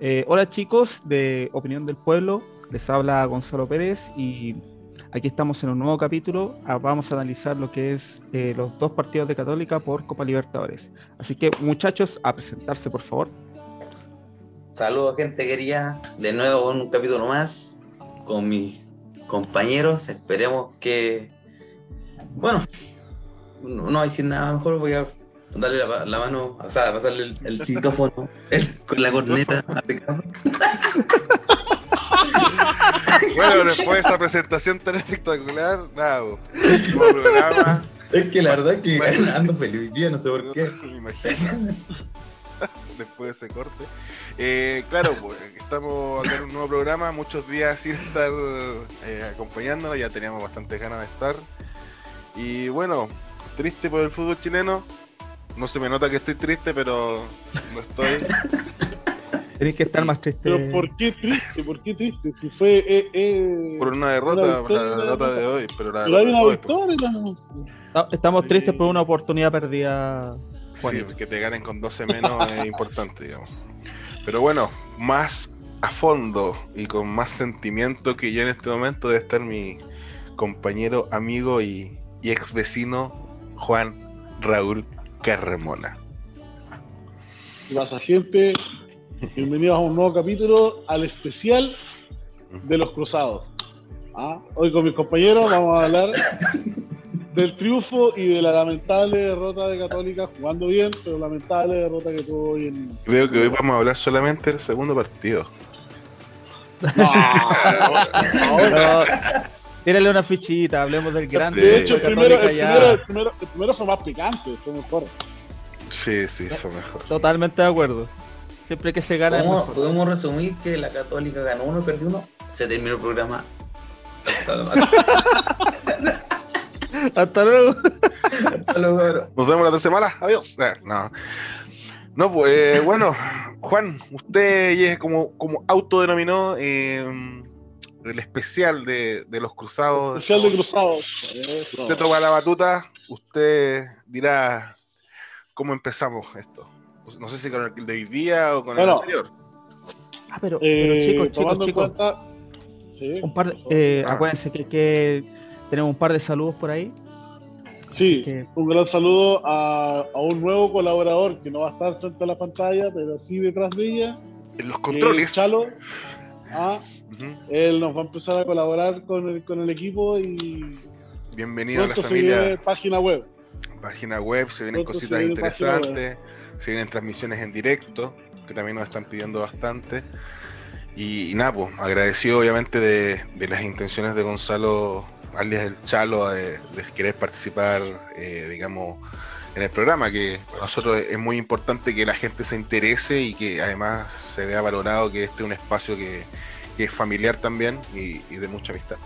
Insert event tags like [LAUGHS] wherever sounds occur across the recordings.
Eh, hola chicos de Opinión del Pueblo, les habla Gonzalo Pérez y aquí estamos en un nuevo capítulo. Ah, vamos a analizar lo que es eh, los dos partidos de Católica por Copa Libertadores. Así que muchachos, a presentarse por favor. Saludos gente querida, de nuevo un capítulo más con mis compañeros. Esperemos que, bueno, no, no decir nada mejor, voy a darle la, la mano, o sea, pasarle el, el citófono el- con la corneta a Ricardo. [LAUGHS] Bueno, después de esa presentación tan espectacular, nada, programa. Es que la verdad es que Bueno. [LAUGHS] ando feliz día, no sé por qué. [LAUGHS] Me imagino. Después de ese corte. Eh, claro, pues, estamos acá en un nuevo programa, muchos días sin estar eh, acompañándonos, ya teníamos bastantes ganas de estar. Y bueno, triste por el fútbol chileno. No se me nota que estoy triste, pero no estoy. [LAUGHS] Tenéis que estar más triste. Pero ¿por qué triste? ¿Por qué triste? Si fue. Eh, eh, Por una derrota, por la derrota de hoy. Pero la pero hay una pues. victoria. Estamos Sí. tristes por una oportunidad perdida. Sí, que te ganen con 12 menos es [LAUGHS] importante, digamos. Pero bueno, más a fondo y con más sentimiento que yo en este momento debe estar mi compañero, amigo y, y ex vecino Juan Raúl Carremona. ¿Qué pasa, gente? Bienvenidos a un nuevo capítulo, al especial de los cruzados. ¿Ah? Hoy con mis compañeros vamos a hablar del triunfo y de la lamentable derrota de Católica, jugando bien, pero lamentable derrota que tuvo hoy en. Creo que hoy vamos a hablar solamente del segundo partido. No, ahora- tírale una fichita, hablemos del grande. Sí. de hecho, el primero, el, primero, el, primero, el primero fue más picante, fue mejor. Sí, sí, fue mejor. Totalmente de acuerdo. Siempre que se gana es ¿Cómo mejor. podemos resumir que la Católica ganó uno y perdió uno? Se terminó el programa. Hasta- luego. [LAUGHS] hasta luego. Nos vemos la otra semana. Adiós. Eh, no. No, pues eh, bueno, Juan, usted ya es como, como autodenominó eh, el especial de, de los cruzados. Especial de cruzados. Usted toma la batuta, usted dirá cómo empezamos esto. No sé si con el de hoy día o con el anterior. Ah, pero, pero Eh, chicos, chicos, tomando en chicos. cuenta. Sí, Un par de- eh, Ah. acuérdense que, que tenemos un par de saludos por ahí. sí, que- un gran saludo a, a un nuevo colaborador que no va a estar frente a la pantalla, pero sí detrás de ella. En los controles. es Chalo. Ah, él nos va a empezar a colaborar con el, con el equipo y Bienvenido a la familia. página web. Página web, se vienen Pronto se cositas viene interesantes, se vienen transmisiones en directo, que también nos están pidiendo bastante. Y, y nada, pues, agradecido obviamente de, de las intenciones de Gonzalo, alias el Chalo, de, de querer participar, eh, digamos, en el programa, que para nosotros es muy importante que la gente se interese y que además se vea valorado que este es un espacio que, que es familiar también y, y de mucha amistad.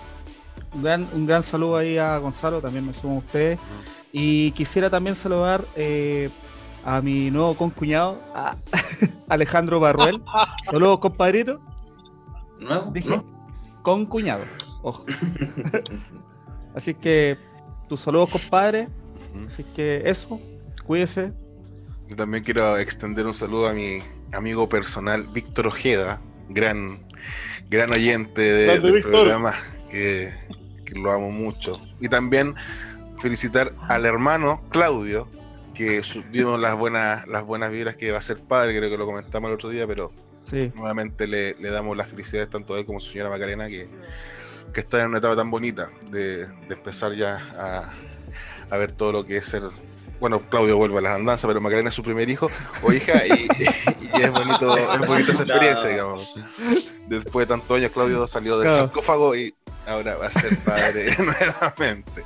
Un gran, un gran saludo ahí a Gonzalo, también me sumo a ustedes. Y quisiera también saludar eh, a mi nuevo concuñado, a [LAUGHS] Alejandro Barruel. [LAUGHS] Saludos, compadrito. ¿Nuevo? Dije ¿No? concuñado, ojo. [LAUGHS] Así que tus saludos, compadre. Así que eso, cuídese. Yo también quiero extender un saludo a mi amigo personal, Víctor Ojeda, gran, gran oyente de- del Víctor. programa, que, que lo amo mucho. Y también felicitar al hermano Claudio, que vimos las buenas, las buenas vibras que va a ser padre, creo que lo comentamos el otro día, pero Sí. nuevamente le, le damos las felicidades tanto a él como a su señora Macarena, que, que está en una etapa tan bonita de, de empezar ya a, ver todo lo que es ser. Bueno, Claudio vuelve a las andanzas, pero Macarena es su primer hijo o hija, y, [LAUGHS] y es bonito, es bonita esa experiencia, digamos. Después de tantos años, Claudio salió del Claro. sarcófago y ahora va a ser padre [LAUGHS] nuevamente.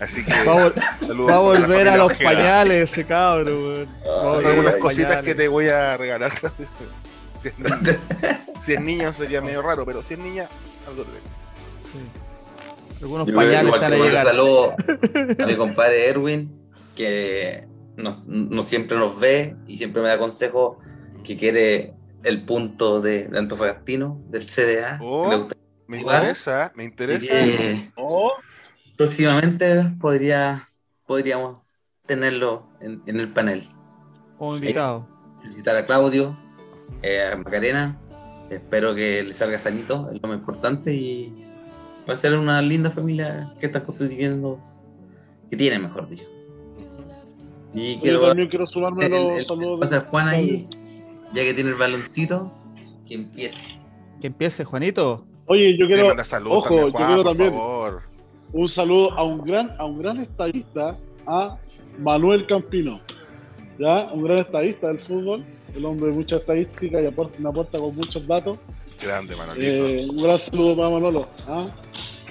Así que Va a, saludos va volver a los pañales ese a Ay, volver a algunas cositas pañales. que te voy a regalar, Claudio. Si es, [LAUGHS] niño, si es niño sería medio raro, pero si es niña, algo te Sí. Algunos pañales igual están que a un saludo a mi compadre Erwin, que no, no siempre nos ve y siempre me da consejos que quiere el punto de, de Antofagastino, del CDA. Oh. Me Igual. interesa, me interesa. que Oh, próximamente podría, podríamos tenerlo en, en el panel. Como invitado. Felicitar a Claudio, eh, a Macarena. Espero que le salga sanito, es lo más importante. Y va a ser una linda familia que están constituyendo, que tiene, mejor dicho. Y Yo quiero también quiero sumarme a el- los el- saludos. pasa Juan ahí, ya que tiene el baloncito, que empiece. Que empiece, Juanito. Oye, yo quiero, ojo, también, yo Juan, quiero por también favor. un saludo a un gran, a un gran estadista, a Manuel Campino. ¿Ya? Un gran estadista del fútbol, el hombre de mucha estadística y aporta, me aporta con muchos datos. Grande, Manolito. Eh, un gran saludo para Manolo. ¿ah?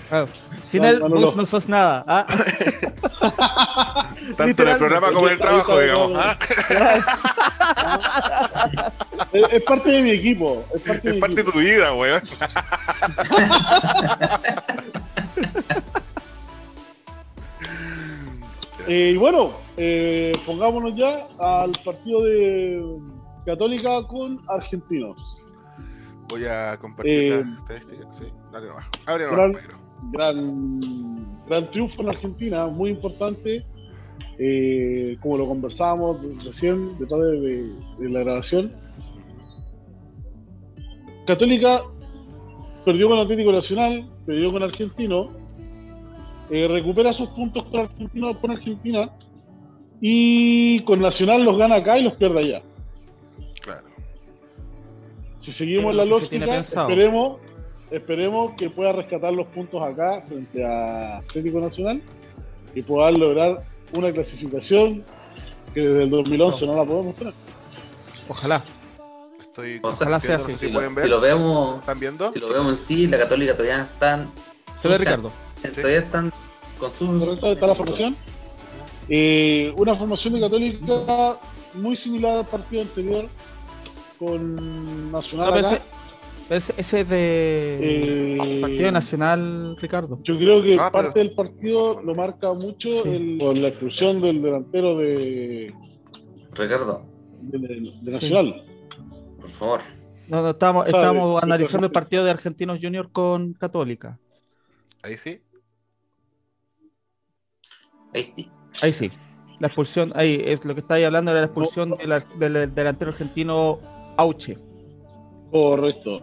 Claro. Sin No, él, no, sos nada. ¿ah? [LAUGHS] Tanto en el programa como en el trabajo, digamos. ¿ah? [LAUGHS] Es, es parte de mi equipo. Es parte de Es mi parte de tu vida, weón. [LAUGHS] Eh, y bueno, eh, pongámonos ya al partido de Católica con Argentinos. Voy a compartir Eh, la estadística. Sí, dale nomás. Abre Gran- nomás, gran, gran triunfo en Argentina, muy importante. Eh, como lo conversábamos recién, detrás de, de- de la grabación. Católica perdió con Atlético Nacional, perdió con Argentino, eh, recupera sus puntos con Argentino con Argentina y con Nacional los gana acá y los pierde allá. Si seguimos la lógica, esperemos, esperemos que pueda rescatar los puntos acá frente a Atlético Nacional y pueda lograr una clasificación que desde el 2011 no, la podemos tener. Ojalá. Estoy O sea, Ojalá sea compartiendo, no sé así. si Si lo, pueden ver. si lo vemos, ¿Están viendo? si lo vemos en sí, la Católica todavía están, Se ve O sea, Ricardo. todavía están con sus. ¿Correcto? Está la formación. Eh, una formación de Católica muy similar al partido anterior con Nacional. No, pero acá. ese, es de Eh, Partido Nacional, Ricardo. Yo creo que Ah, pero- parte del partido lo marca mucho Sí. el- con la exclusión del delantero de, Ricardo, de, de Nacional. por favor. No, no, estamos, estamos analizando el partido de Argentinos Junior con Católica. Ahí sí. Ahí sí. Ahí sí. La expulsión, ahí es lo que estáis hablando era la expulsión del delantero argentino Auche Correcto.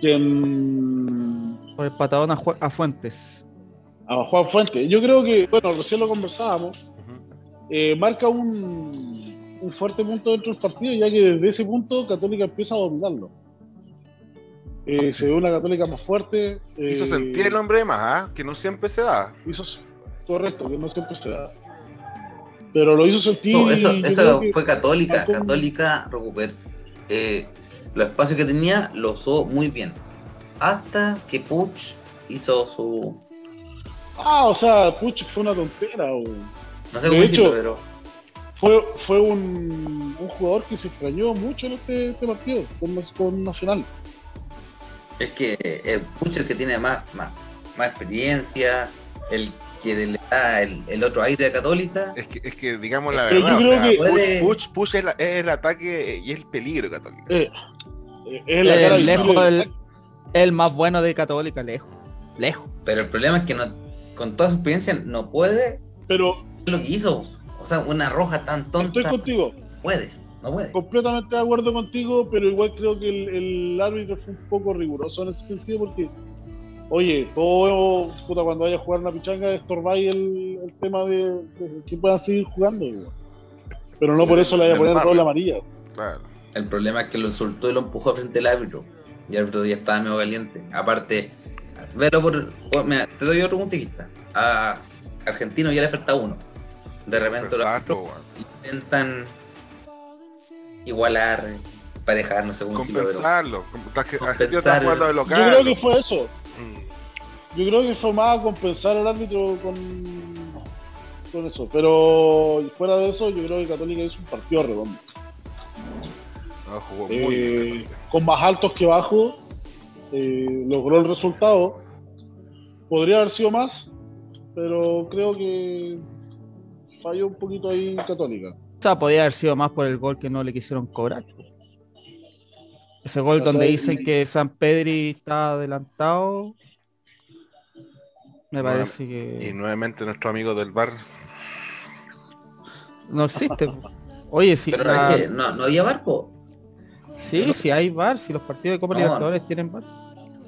Quien por el patadón a, Ju- a Fuentes. a Juan Fuentes. Yo creo que, bueno, recién lo conversábamos, eh, marca un, un fuerte punto dentro del partido, ya que desde ese punto Católica empieza a dominarlo. Eh, se ve una Católica más fuerte. eh, Hizo sentir el hombre de más, ¿ah? Que no siempre se da. hizo- correcto, que no siempre se da. Pero lo hizo sentir. No, eso, eso fue Católica. Católica recuperó. Eh, los espacios que tenía los usó muy bien. Hasta que Puch hizo su. Ah, o sea, Puch fue una tontera. o- No sé De cómo hecho, decirlo, pero. Fue, fue un, un jugador que se extrañó mucho en este, este partido con, con Nacional. Es que es Puch el que tiene más, más, más experiencia, el que le da el, el otro aire de Católica. Es que, es que digamos la Pero verdad, o sea, que- Push, Puede- Push- Push es, la- es el ataque y es el peligro católico. Eh, eh, es la Eh, cara lejos el, el más bueno de Católica, lejos. Lejos. Pero el problema es que no, con toda su experiencia no puede Pero lo que hizo. O sea, una roja tan estoy tonta. contigo, Puede, no puede. completamente de acuerdo contigo, pero igual creo que el, el árbitro fue un poco riguroso en ese sentido porque, oye, todo, puta, cuando vaya a jugar una pichanga, estorbáis el, el tema de, de que puedan seguir jugando. güey. Pero no Sí, por eso le vaya a poner barrio. doble amarilla. Claro. El problema es que lo insultó y lo empujó frente al árbitro. Y el árbitro ya estaba medio caliente. Aparte, velo por. por- mira, te doy otro punto de vista. A Argentino ya le falta uno. De repente los Exacto, weón. intentan igualar, parejar, no sé cómo decirlo, pero Compensarlo. Com- está- que- Compensar Argentina está el- jugando de Yo local. creo que fue eso. Yo creo que fue más a compensar al árbitro con, con eso. Pero fuera de eso, yo creo que Católica hizo un partido redondo. No, jugó muy Eh, bien. con más altos que bajos, eh, logró el resultado. Podría haber sido más, pero creo que falló un poquito ahí Católica. O sea, podía haber sido más por el gol que no le quisieron cobrar. Ese gol donde dicen que San Pedri está adelantado. Me parece Y que nuevamente nuestro amigo del bar. no existe. Oye, sí, Pero la- es que no, no había barco. Sí, sí hay VAR, si los partidos de Copa No. Libertadores tienen VAR.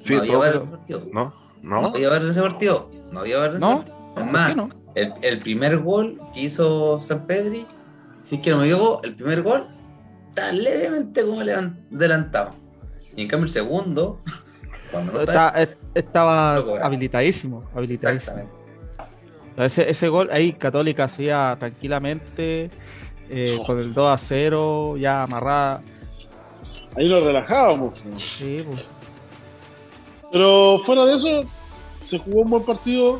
Sí, no había VAR en ese partido. ¿No? No ¿No? había VAR en ese partido. No había VAR en ese ¿No? partido. Es ¿Por más, el, el primer gol que hizo San Pedri, si es que no me equivoco, el primer gol está levemente como levan- adelantado. Y en cambio el segundo, cuando no está... Está- es- estaba Loco, habilitadísimo, habilitadísimo. Exactamente. Ese, ese gol ahí Católica hacía tranquilamente eh, con el 2 a 0, ya amarrada. Ahí nos relajábamos. ¿no? Sí, pues. Pero fuera de eso, se jugó un buen partido,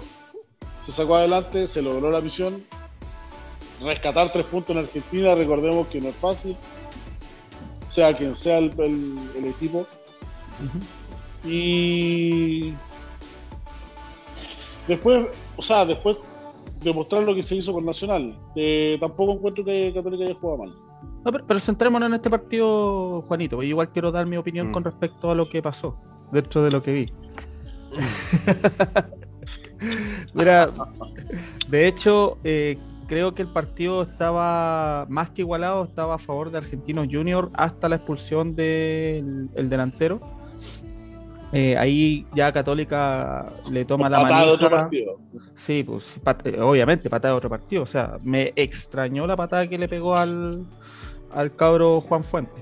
se sacó adelante, se logró la misión. Rescatar tres puntos en Argentina, recordemos que no es fácil, sea quien sea el, el- el equipo. Y después, o sea, después demostrar lo que se hizo con Nacional. Eh, tampoco encuentro que Católica haya jugado mal. No, pero, pero centrémonos en este partido, Juanito. porque igual quiero dar mi opinión Mm. con respecto a lo que pasó, dentro de lo que vi. [LAUGHS] Mira, de hecho, eh, creo que el partido estaba más que igualado, estaba a favor de Argentinos Junior hasta la expulsión del el delantero. Eh, ahí ya Católica le toma la Patada de otro partido. Sí, pues pat- obviamente patada de otro partido. O sea, me extrañó la patada que le pegó al, al cabro Juan Fuente.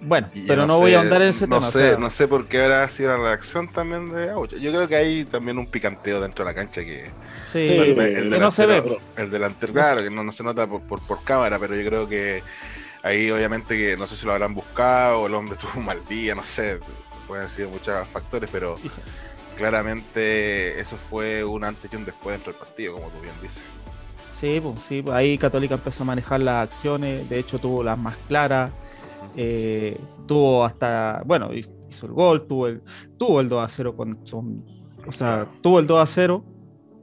Bueno, Y pero no, voy sé- a ahondar en ese no tema. o Sé, sea, no sé por qué habrá sido la reacción también de Aucho. Yo creo que hay también un picanteo dentro de la cancha que sí, el- que el no se ve. delantero- el delantero, claro, que no, no se nota por, por, por cámara, pero yo creo que ahí obviamente que no sé si lo habrán buscado, el hombre tuvo un mal día, no sé, pueden haber sido muchos factores, pero [LAUGHS] claramente eso fue un antes y un después dentro del partido, como tú bien dices. Sí, pues, sí, pues, ahí Católica empezó a manejar las acciones, de hecho tuvo las más claras, eh, tuvo hasta, bueno, hi- hizo el gol, tuvo el, tuvo el 2 a 0 con, con- o sea, Claro. tuvo el 2 a 0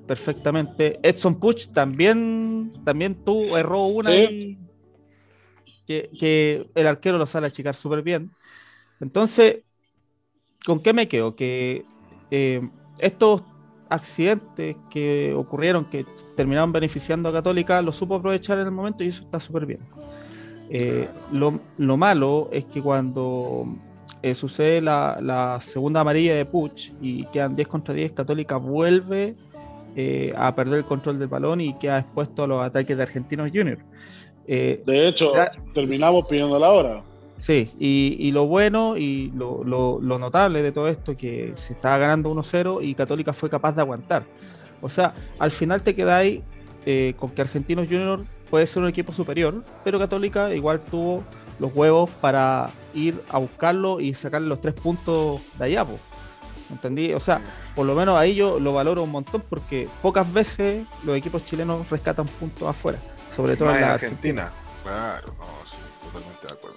perfectamente. Edson Puch también, también tuvo, erró una y que, el arquero lo sale a achicar súper bien. Entonces, ¿con qué me quedo? Que eh, estos accidentes que ocurrieron, que terminaron beneficiando a Católica, lo supo aprovechar en el momento y eso está súper bien. Eh, lo, lo malo es que cuando eh, sucede la, segunda amarilla de Puch y quedan 10 contra 10, Católica vuelve eh, a perder el control del balón y queda expuesto a los ataques de Argentinos Junior. Eh, De hecho, Ya. terminamos pidiendo la hora. Sí, y, y lo bueno y lo, lo- lo notable de todo esto que se estaba ganando 1-0 y Católica fue capaz de aguantar. O sea, al final te quedáis eh, con que Argentinos Junior puede ser un equipo superior, pero Católica igual tuvo los huevos para ir a buscarlo y sacarle los tres puntos de allá. po. ¿Entendí? O sea, por lo menos ahí yo lo valoro un montón porque pocas veces los equipos chilenos rescatan puntos afuera, sobre todo en la Argentina. Claro, no, sí, totalmente de acuerdo.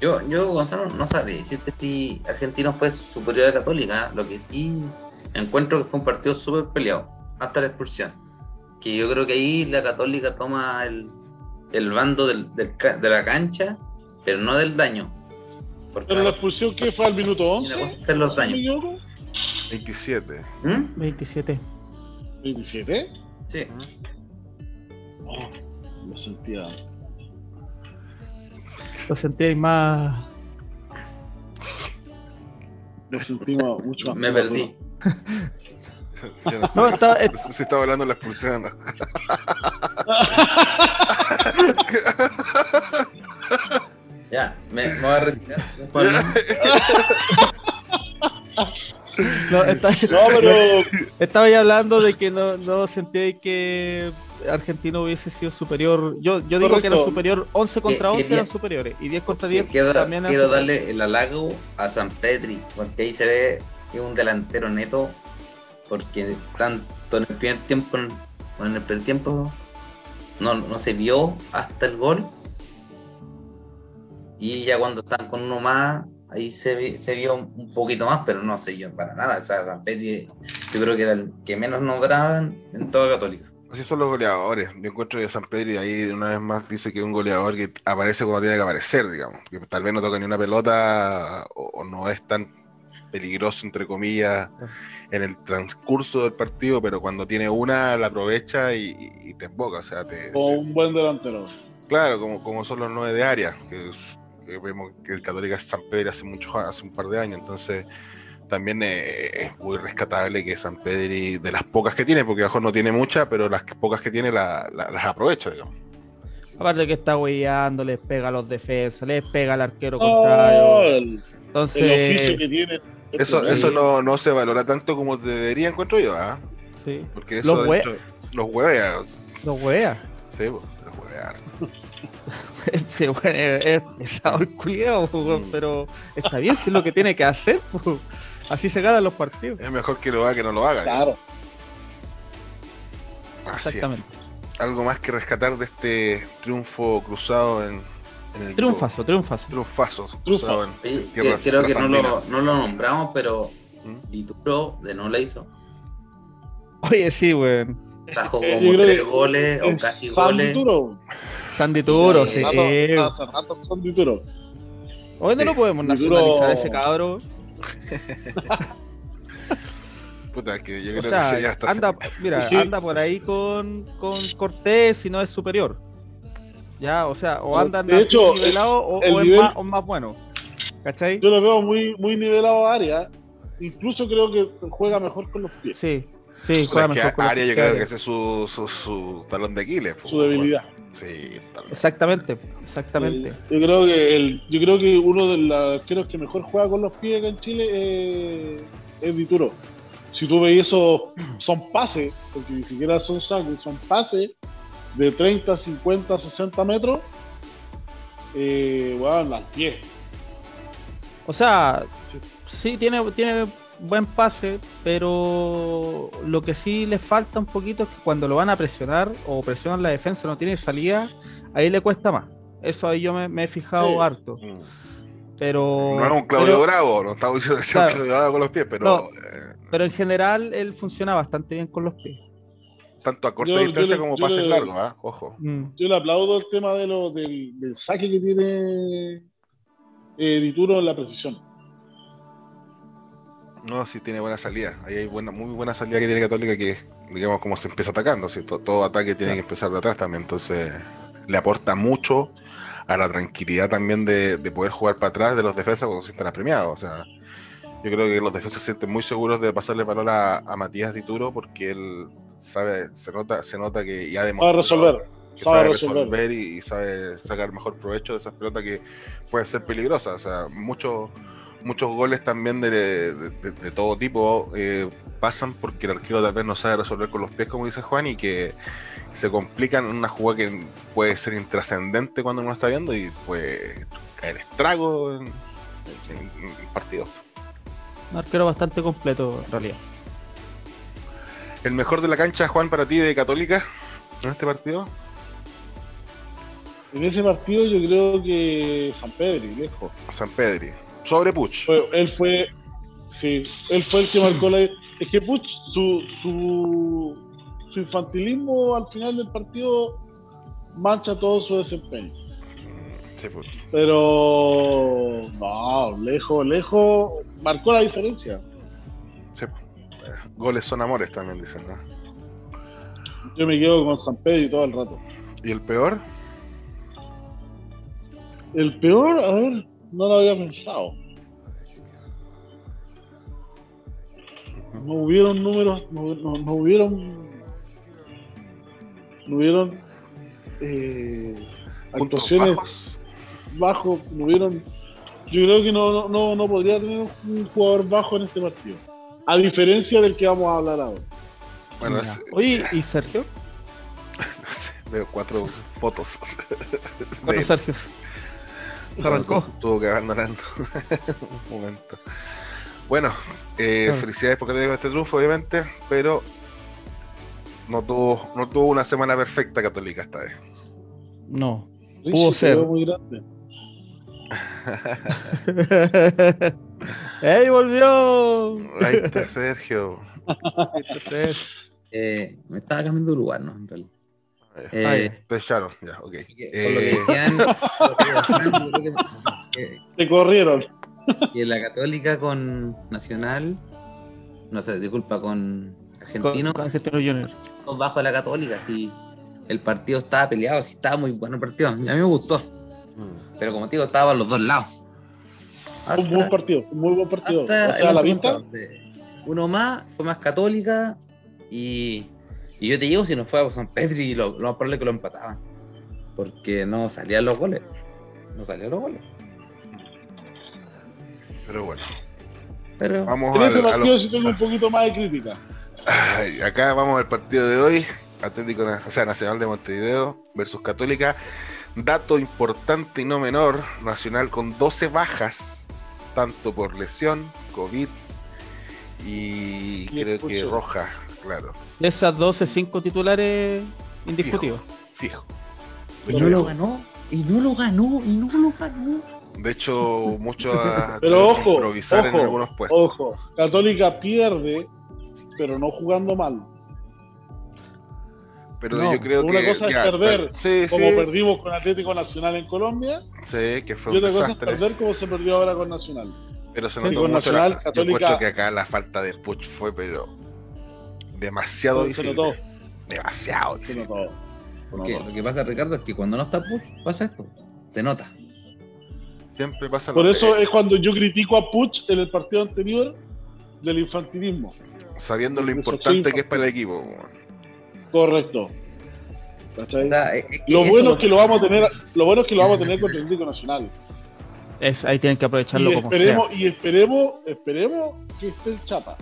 Yo, yo, Gonzalo, no sabría decirte si Argentino fue superior a Católica. Lo que sí encuentro que fue un partido súper peleado, hasta la expulsión. Que yo creo que ahí la Católica toma el, el bando del- del de la cancha, pero no del daño. Porque Pero la expulsión que fue al minuto una 11. cosa es hacer los ¿no me daños. equivoco? 27. ¿Mm? 27. 27. Sí. Oh, lo sentía. Lo sentí más. Lo sentimos mucho más. Me perdí. [LAUGHS] Yo no sé No, estaba- hablando de la expulsión. ¿no? [LAUGHS] Ya, me, me voy a retirar. [LAUGHS] No, pero [LAUGHS] estaba ya hablando de que no, no sentí que Argentino hubiese sido superior. Yo, yo digo que era superior 11 contra Que- 11 que eran superiores y 10 contra 10 Quiero, también eran quiero superiores. darle el halago a San Pedri, porque ahí se ve que es un delantero neto, porque tanto en el primer tiempo, en el primer tiempo no, no se vio hasta el gol. Y ya cuando están con uno más, ahí se, se vio un poquito más, pero no se vio para nada. O sea, San Pedri yo creo que era el que menos nombraban en toda Católica. Así son los goleadores. Yo encuentro que San Pedro y ahí una vez más dice que es un goleador que aparece cuando tiene que aparecer, digamos. Que tal vez no toca ni una pelota o, o no es tan peligroso, entre comillas, en el transcurso del partido, pero cuando tiene una la aprovecha y, te emboca. O sea, te, un buen delantero. Claro, como, como son los nueve de área, que, es- que vemos que el Católica es San Pedro hace muchos hace un par de años, entonces también eh, es muy rescatable que San Pedro, de las pocas que tiene, porque abajo no tiene muchas, pero las pocas que tiene la- la- las aprovecha, digamos. Aparte que está hueando, les pega a los defensas, les pega al arquero No, contrario. el, el Entonces, oficio que tiene. Eso, Sí. eso no, no se valora tanto como debería, encuentro yo, ¿ah? sí, Porque eso Los hue- dentro- los hueveas. los huea. Sí, pues, los hueveas. [LAUGHS] Sí, bueno, es, es pesado el weón, Mm. pero está bien, si es lo que tiene que hacer. po. Así se ganan los partidos. Es mejor que lo haga que no lo haga. Claro. Es. Exactamente. Algo más que rescatar de este triunfo cruzado en, en el Triunfazo, triunfazo. Triunfazo cruzado en, tierras creo que no lo, no lo nombramos, pero ¿Mm? Dituro de no la hizo. Oye, sí, weón. Eh, como tres goles o casi goles. Dituro. Sandy Turo, Sí, sí. Rato- Hace rato San Dituro. Hoy no lo podemos nacionalizar a ese cabro. [LAUGHS] Puta, que yo O creo sea, que sería hasta anda, mira, [LAUGHS] Sí. anda por ahí con, con Cortés y no es superior. Ya, o sea, o De andan hecho, así nivelado o, el o es nivel- más, o más bueno. ¿Cachai? Yo lo veo muy, muy nivelado a área. Incluso creo que juega mejor con los pies. Sí, sí, juega es que mejor con los Aria yo creo que ese es su, su, su talón de Aquiles. Su debilidad. Sí. Exactamente, exactamente. Yo creo que el, yo creo que uno de los arqueros que mejor juega con los pies acá en Chile es, es Dituro. Si tú ves eso, son pases, porque ni siquiera son sacos, son pases de 30, 50, 60 metros. Eh, bueno, al pie. O sea, sí tiene, tiene buen pase, pero lo que sí le falta un poquito es que cuando lo van a presionar o presionan la defensa no tiene salida, ahí le cuesta más. Eso ahí yo me, me he fijado Sí. harto. Mm. Pero, No es un Claudio pero, Bravo, no estamos diciendo que sea un Claro. Claudio Bravo con los pies, pero No. eh, pero en general él funciona bastante bien con los pies. tanto a corta Yo- yo distancia le- como pases le- largos, ¿ah? Ojo. Mm. Yo le aplaudo el tema de lo, del, del saque que tiene eh, Dituro en la precisión. No, sí tiene buena salida. Ahí hay buena, muy buena salida que tiene Católica, que es, digamos, como se empieza atacando. ¿sí? To- Todo, ataque tiene que empezar de atrás también. Entonces, le aporta mucho a la tranquilidad también de, de poder jugar para atrás de los defensas cuando se sientan apremiados. O sea, yo creo que los defensas se sienten muy seguros de pasarle valor a, a Matías Dituro porque él sabe, se nota, se nota que ya demostró resolver. que sabe sabe resolver. resolver y, y sabe sacar mejor provecho de esas pelotas que pueden ser peligrosas. O sea, muchos muchos goles también de, de- de- de todo tipo eh, pasan porque el arquero tal vez no sabe resolver con los pies, como dice Juan, y que se complican en una jugada que puede ser intrascendente cuando uno está viendo y puede caer estrago en, en- en partidos. Un arquero bastante completo en realidad. El mejor de la cancha, Juan, para ti de Católica en este partido. En ese partido yo creo que San Pedro, lejos. San Pedri. Sobre Puch. Él fue, sí, él fue el que marcó la. Es que Puch, su, su, su infantilismo al final del partido mancha todo su desempeño. Sí, pues. Pero no, lejos, lejos, marcó la diferencia. Sí, pues. Goles son amores también dicen, ¿no? Yo me quedo con San Pedro y todo el rato. ¿Y el peor? El peor, a ver, no lo había pensado. No hubieron números, no, no- no hubieron, no hubieron eh, actuaciones bajos. bajo, no hubieron. Yo creo que no, no, no, no podría tener un jugador bajo en este partido. A diferencia del que vamos a hablar ahora. Bueno, es- Oye, ¿y Sergio? [LAUGHS] no sé, veo cuatro fotos. Bueno, [LAUGHS] de- Sergio. Se arrancó. Tuvo que abandonar [LAUGHS] un momento. Bueno, eh, felicidades porque te digo este triunfo, obviamente, pero no tuvo, no tuvo una semana perfecta católica esta vez. No. Pudo ser. muy grande. [LAUGHS] ¡Ey, volvió! Ahí está Sergio. Eh, me estaba cambiando de lugar, ¿no? En realidad. Eh, Ah, ya. Te echaron, ya, ok. que- Por lo que Eh, decían, lo que decían, [LAUGHS] que- Te corrieron. que la Católica con Nacional, no sé, disculpa, con Argentino, con, con Argentino Junior. bajo de la Católica, sí. el partido estaba peleado, sí estaba muy bueno el partido. A mí me gustó. Mm. Pero como te digo, estaba a los dos lados. Un buen partido, un muy buen partido. hasta O sea, la segundo, vista. Uno más, fue más católica y, y yo te digo, si no fue a San Pedri, lo, lo más probable es que lo empataban. Porque no salían los goles. No salían los goles. Pero bueno, Pero vamos en a, este a partido los- sí tengo un poquito más de crítica. Ay, acá vamos al partido de hoy. Atlético Na- o sea, Nacional de Montevideo versus Católica. Dato importante y no menor, Nacional con 12 bajas, tanto por lesión, COVID y, Y creo que roja, claro, De esas 12, 5 titulares indiscutidos. fijo. y no lo ganó. Y no lo ganó. Y no lo ganó. De hecho, muchos [LAUGHS] Pero ojo, improvisar en ojo, algunos puestos. ojo, Católica pierde, pero no jugando mal. Pero no, yo creo una que cosa es ya, perder, sí, Como sí, perdimos con Atlético Nacional en Colombia, sí, que fue y un otra cosa es desastre. perder como se perdió ahora con Nacional. Pero se Sí, notó con mucho Nacional, la, yo Católica- encuentro que acá la falta de Puch fue pero demasiado Se visible. notó, Demasiado se visible. notó. se Porque lo que pasa, Ricardo, es que cuando no está Puch, pasa esto. Se nota. Siempre pasa Por lo eso que- es cuando yo critico a Puch en el partido anterior del infantilismo. sabiendo lo importante que es para el equipo. Correcto. ¿Cachai? O sea, es- es que lo bueno es que lo vamos a tener, lo bueno es que lo vamos a tener [LAUGHS] contra el Atlético Nacional. Es, ahí tienen que aprovecharlo Y como esperemos, y esperemos, esperemos que esté el Chapa.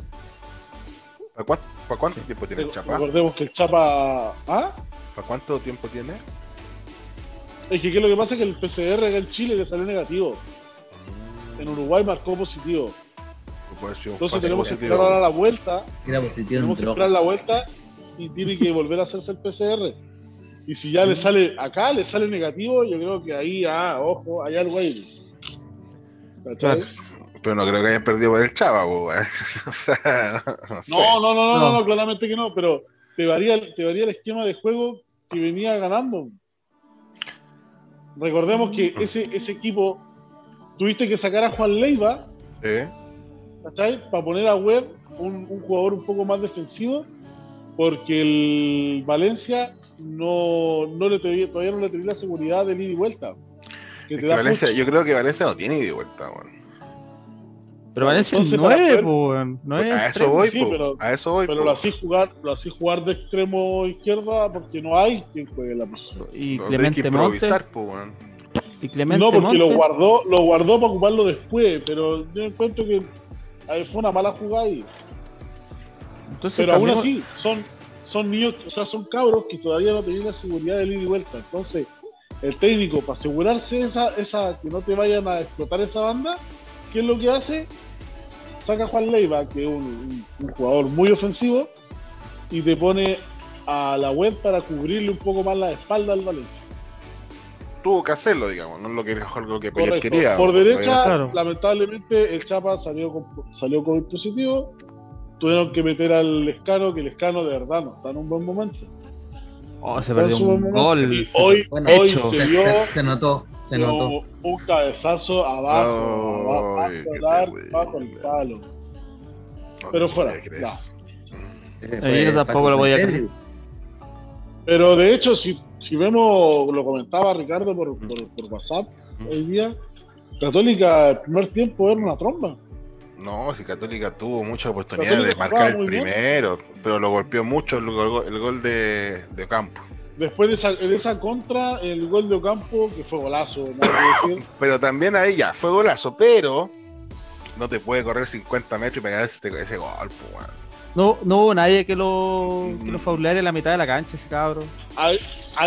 ¿Para cuánto, para cuánto tiempo tiene el Chapa? Recordemos que el Chapa. ¿Ah? ¿Para cuánto tiempo tiene? Es que ¿qué es lo que pasa es que el PCR acá en Chile le salió negativo. En Uruguay marcó positivo. Un Entonces tenemos que esperar ahora la vuelta. Era positivo en Tenemos que esperar la vuelta y tiene que volver a hacerse el PCR. Y si ya le sale acá, le sale negativo, yo creo que ahí, ah, ojo, hay algo ahí. ¿Cachai? Pero no creo que hayan perdido por el Chava, [LAUGHS] o sea, no sé. No, no, no, no, no, No. no, claramente que no, pero te varía, te varía el esquema de juego que venía ganando. Recordemos que ese, ese equipo tuviste que sacar a Juan Leiva, ¿Eh? ¿cachai? Para poner a Web un, un jugador un poco más defensivo, porque el Valencia no, no le tenía- todavía no le tenía la seguridad de ida y vuelta. Que Es te que da Valencia, yo creo que Valencia no tiene ida y vuelta, weón. Pero Valencia es Entonces, para 9, poder- po, weón. No es a eso extremo. voy, sí, po, pero- a eso voy. Pero po. lo hacís jugar, lo hacís jugar de extremo izquierda porque no hay quien juegue la posición. Y que Clemente Montes. improvisar, po, weón. Y Clemente No, porque lo guardó, lo guardó para ocuparlo después, pero yo encuentro que ahí fue una mala jugada ahí. Entonces, Pero aún así, son, son niños, o sea, son cabros que todavía no tenían la seguridad de ida y vuelta. Entonces, el técnico, para asegurarse esa, esa, que no te vayan a explotar esa banda, ¿qué es lo que hace? Saca a Juan Leiva, que es un, jugador muy ofensivo, y te pone a la web para cubrirle un poco más la espalda al Valencia. Tuvo que hacerlo, digamos, no es lo que, Correcto. quería. Por derecha, Claro. lamentablemente, el Chapa salió con, salió con positivo. Tuvieron que meter al Escano, que el Escano de verdad no está en un buen momento. Oh, se perdió un gol. Se- hoy, Bueno, hoy hecho. se Se, vio se- se notó, se notó. un cabezazo abajo, Ay, abajo, el arco, abajo el palo. No pero fuera, Ahí yo tampoco lo voy a creer. Pero de hecho, si, si vemos, lo comentaba Ricardo por, por, por WhatsApp hoy día, Católica el primer tiempo era una tromba. No, si Católica tuvo muchas oportunidades Católica de marcar el muy bien. primero, pero lo golpeó mucho el gol, el gol de, de Campo. Después de esa, de esa contra, el gol de Ocampo, que fue golazo, nada que decir. [LAUGHS] Pero también ahí ya fue golazo, pero no te puede correr 50 metros y pegar ese, ese gol, pues, weón. No, no hubo nadie que lo, que lo Mm. fauleara en la mitad de la cancha, ese cabro. Ahí,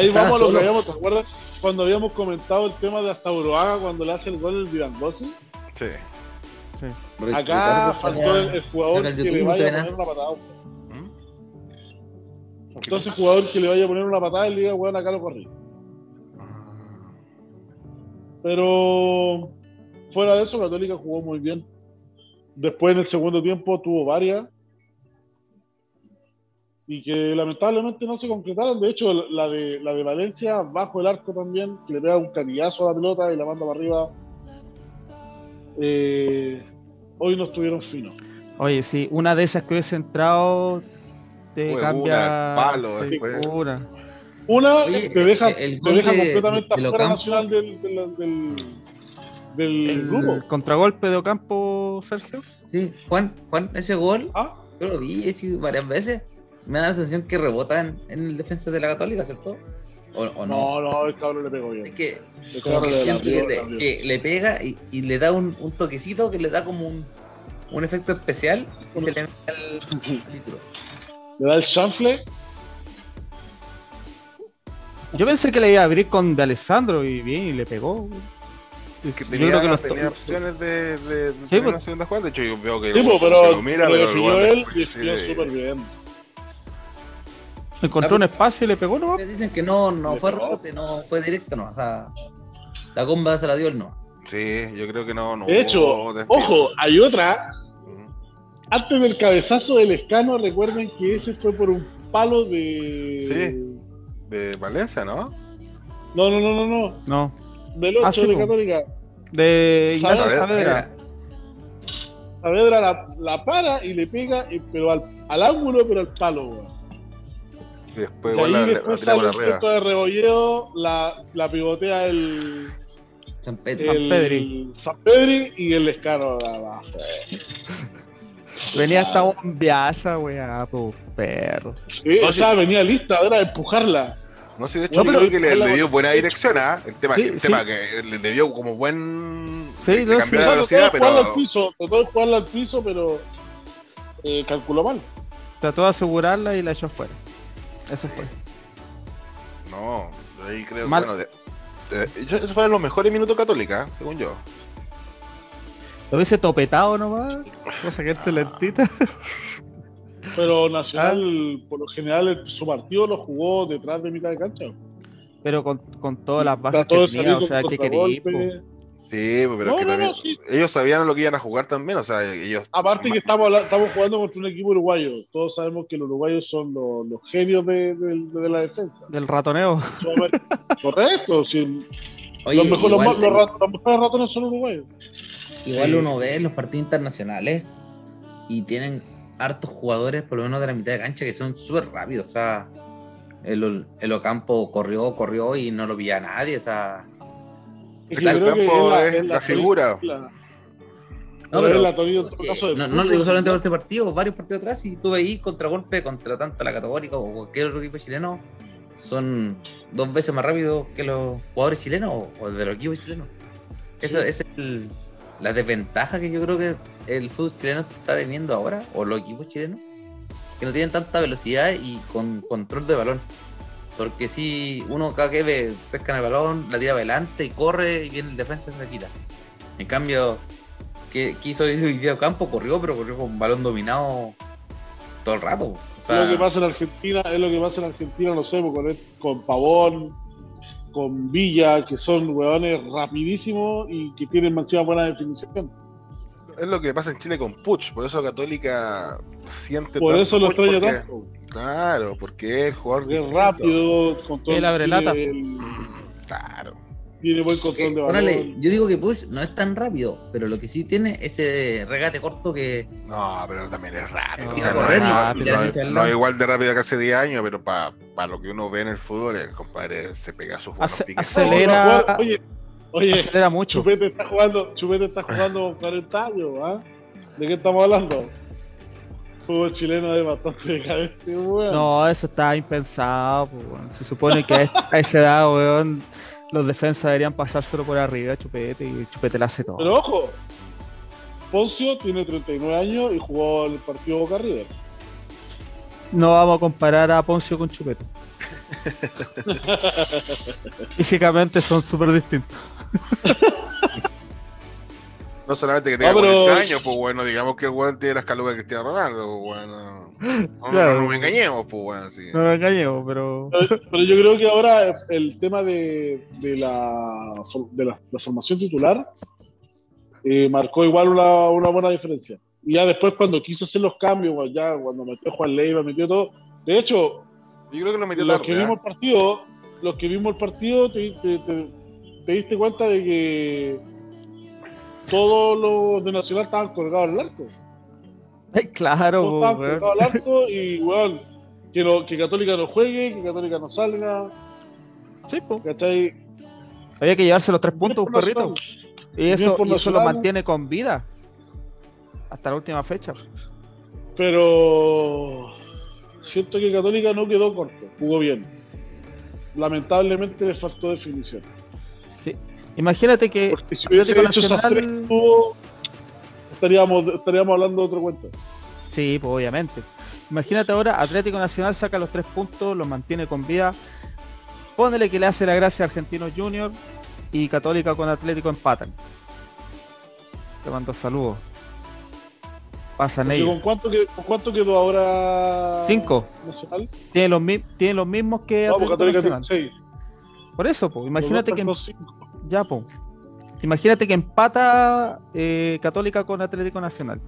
vamos a lo que habíamos, ¿te acuerdas? Cuando habíamos comentado el tema de hasta Uruaga cuando le hace el gol el Vidangosi. Sí. Porque Acá faltó el, el jugador que le vaya a poner una patada. Entonces, el jugador que le vaya a poner una patada y le diga, weón, acá lo corrí. Ah, Pero fuera de eso, Católica jugó muy bien. Después en el segundo tiempo tuvo varias. Y que lamentablemente no se concretaron. De hecho, la de, la de Valencia, bajo el arco también, que le pega un canillazo a la pelota y la manda para arriba. Eh, hoy no estuvieron finos. Oye, sí, una de esas que hubiese entrado te Fue cambia. una, el palo, sí, después. una. Una Oye, te deja, el te deja de- completamente de afuera Ocampo. nacional del, del, del, del El grupo. contragolpe de Ocampo, Sergio. Sí, Juan, Juan, ese gol, ¿Ah? yo lo vi he varias veces. Me da la sensación que rebota en, en el defensa de la Católica, ¿cierto? ¿O, o no? No, no, el cabrón le pegó Es bien. que El como cabrón que le que le, que le pega y, y le da un, un toquecito que le da como un, un efecto especial y se le mete al al título. Le da el chanfle. Yo pensé que le iba a abrir con de Alessandro y bien, y le pegó. Que Yo tenía, creo que los- tenía opciones de, de, de Sí, tener pues. una segunda jugada. De hecho, yo veo que, Sí, lo, po, pero, lo mira, pero pero, luego él de- súper bien. Encontró un espacio y le pegó, ¿no? Dicen que no, no fue rebote, no fue directo, no. O sea, la comba se la dio él, no. Sí, yo creo que no. no De hecho, ojo, hay otra. Antes del cabezazo del escano, recuerden que ese fue por un palo de. De Valencia, ¿no? No, no, no, no, no. No. Del 8 Ah, sí, de. Católica. De Ignacio Saavedra. Saavedra. Saavedra la, la para y le pega, y- pero al, al ángulo, pero al palo, weón. Y después la, ahí la, después por sale centro de rebolleo, la, la pivotea el, San Pedro. el Pedri. San Pedri y el escano la baja. [LAUGHS] Venía esta bombeaza, weá, po, perro. Sí, o sea, venía lista, era empujarla. No sé, de hecho, No, yo pero- creo que le, dio buena dirección, ¿ah? El tema, Sí, el sí. tema que le, le dio como buen. Sí, le, no, cambió la velocidad, trató de jugarla al pero. piso, trató de jugarla al piso, pero eh, calculó mal. Trató de asegurarla y la echó fuera. Eso fue. No, yo ahí creo Mal. que. Bueno, de- de- yo- esos fueron los mejores minutos católica, según yo. Lo hubiese topetado nomás. Cosa que este lentita. [LAUGHS] Pero Ah. Nacional, por lo general, su partido lo jugó detrás de mitad de cancha. Pero con, con todas las bajas que tenía, o sea, que quería. Sí, pero No, es que no, también. no, sí. Ellos sabían lo que iban a jugar también, o sea, ellos. Aparte que estamos, estamos jugando contra un equipo uruguayo. Todos sabemos que los uruguayos son los, los genios de, de- de la defensa. Del ratoneo. Correcto. sí. Oye, los, mejores, los, los rat- los mejores ratones son uruguayos. Igual Sí. uno ve los partidos internacionales y tienen hartos jugadores, por lo menos de la mitad de cancha, que son súper rápidos. O sea, el, el Ocampo corrió, corrió y no lo pilla nadie. O sea, Es El campo es la figura. la- No, pero pero- es la tonilla en todo Eh, caso del no, no lo digo solamente por este partido, varios partidos atrás, y tuve ahí contragolpe contra tanto la Católica o cualquier otro equipo chileno, son dos veces más rápidos que los jugadores chilenos o, de los equipos chilenos. Eso es el- la desventaja que yo creo que el fútbol chileno está teniendo ahora, o los equipos chilenos, que no tienen tanta velocidad y con control de balón. Porque si uno cada que ve, pesca el balón, la tira adelante y corre y viene el defensa y se quita. En cambio, que quiso a campo, corrió, pero corrió con balón dominado todo el rato. O lo que pasa en Argentina, es lo que pasa en Argentina, no sé, con, con Pavón, con Villa, que son huevones rapidísimos y que tienen demasiada buena definición. Es lo que pasa en Chile con Puch, por eso Católica siente. Por tanto eso lo porque- tanto. Claro, porque es el jugador. Es distinto. rápido, control, Él abre tiene, lata. el- Claro. Tiene buen control eh, de balón. órale, yo digo que Push no es tan rápido, pero lo que sí tiene es ese regate corto que No, pero también es rápido. No, a correr y- no, y no- es igual de rápido que hace 10 años, pero para lo que uno ve en el fútbol, el compadre se pega sus buenos Ace- piques. acelera- No, no, Oye, oye, Acelera mucho. Chupete está jugando, Chupete está jugando con 40 años, ¿ah? ¿De qué estamos hablando? Fútbol chileno es bastante decadente, weón. No, eso está impensado. weón. Se supone que a a esa edad, weón, los defensas deberían pasárselo por arriba Chupete y Chupete la hace todo. Pero ojo, Poncio tiene 39 años y jugó el partido Boca River. No vamos a comparar a Poncio con Chupete. [LAUGHS] Físicamente son súper distintos. [LAUGHS] No solamente que tenga No, pero- 40 años, pues bueno, digamos que el weón tiene las calugas de Cristiano Ronaldo, pues bueno. No, Claro. no, nos engañemos, pues bueno, sí. No me engañemos, pero. Pero, pero yo creo que ahora el tema de, de la, de la, la formación titular eh, marcó igual una, una buena diferencia. Y ya después cuando quiso hacer los cambios, ya cuando metió Juan Leiva, metió todo. De hecho, Yo creo que lo metió los tarde. que ¿ah? vimos el partido, los que vimos el partido, te, te- te- te diste cuenta de que todos los de Nacional estaban colgados al arco. Ay, claro, Todos estaban weón. colgados al arco y, weón, que, no, que Católica no juegue, que Católica no salga, Sí, po. ¿cachai? Había que llevarse los tres puntos, un perrito. Y eso, y eso lo mantiene con vida. Hasta la última fecha. Pero siento que Católica no quedó corto, jugó bien. Lamentablemente le faltó definición. Imagínate que Porque si hubiese Atlético hecho esos tres Nacional- puntos, estaríamos, estaríamos hablando de otro cuento. Sí, pues obviamente. Imagínate ahora, Atlético Nacional saca los tres puntos, los mantiene con vida. Pónele que le hace la gracia a Argentinos Junior y Católica con Atlético empatan. Te mando saludos. Pasan Porque ellos. ¿Con cuánto, quedó, ¿Con cuánto quedó ahora Cinco. Nacional? Tienen los, tienen los mismos que No, porque Atlético Católica Nacional. tiene seis. Por eso, pues, imagínate que cinco. Ya, po. Imagínate que empata eh, Católica con Atlético Nacional.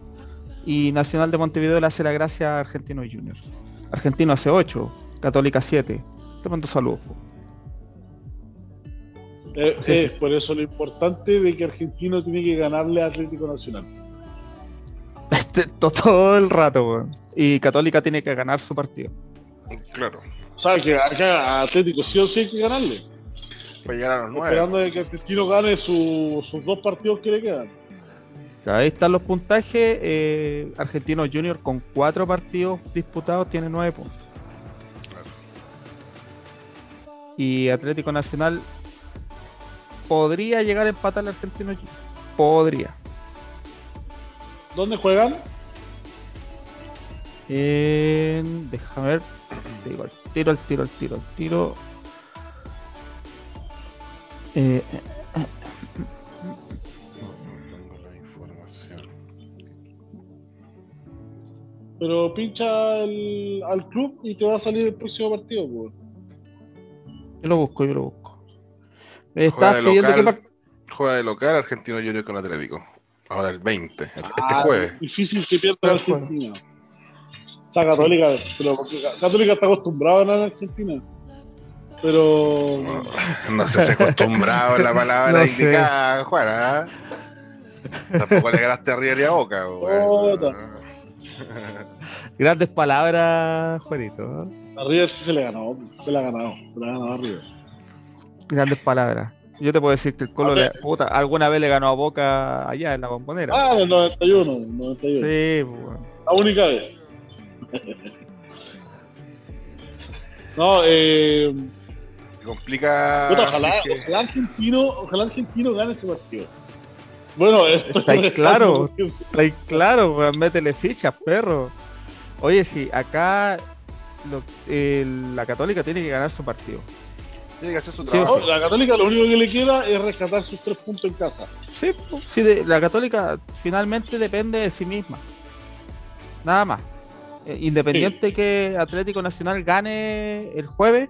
Y Nacional de Montevideo le hace la gracia a Argentino Junior. Argentino hace 8, Católica 7. Te mando saludos. po. Eh, Sí, eh, por eso lo importante de que Argentino tiene que ganarle a Atlético Nacional. Este, to- todo el rato, weón. Y Católica tiene que ganar su partido. Claro. O sea, que acá a Atlético sí o sí hay que ganarle. Para llegar a los nueve. Esperando de que Argentino gane su- sus dos partidos que le quedan. Ahí están los puntajes. eh, Argentino Junior con 4 partidos disputados tiene 9 puntos. Claro. Y Atlético Nacional podría llegar a empatar al Argentino Junior. Podría. ¿Dónde juegan? En- déjame ver. Digo, al tiro, al tiro, al tiro, al tiro. Eh, eh, No, no tengo la información. Pero pincha al, al club y te va a salir el próximo partido. pues. yo lo busco, yo lo busco. Estás de pidiendo que Juega de local Argentino Junior con Atlético. Ahora el 20, el- este Ah, jueves. Difícil que pierda Este Argentina. O sea, Católica, pero porque Católica está acostumbrada a ganar en Argentina. Pero No, [LAUGHS] no sé si acostumbrado a la palabra [LAUGHS] No indicada, Juan. ¿ah? Tampoco le ganaste a River y a Boca. [LAUGHS] güey. Puta. Grandes palabras, Juanito. ¿eh? a River sí se le ganó, se le ha ganado, se le ha ganado a River. Grandes palabras. Yo te puedo decir que el Colo le- puta, alguna vez le ganó a Boca allá en la bombonera. Ah, en el 91, en el 91. sí, pues, bueno. La única vez. no, eh, Se complica. puta, ojalá, que- ojalá argentino, ojalá argentino gane ese partido. Bueno, esto Está ahí claro. Está ahí claro, weón, métele fichas, perro. Oye, sí, acá lo- el- la Católica tiene que ganar su partido. Tiene que hacer su Sí, trabajo. No, la Católica lo único que le queda es rescatar sus tres puntos en casa. Sí, sí, de- la Católica finalmente depende de sí misma. Nada más. Eh, Independiente que Atlético Nacional gane el jueves,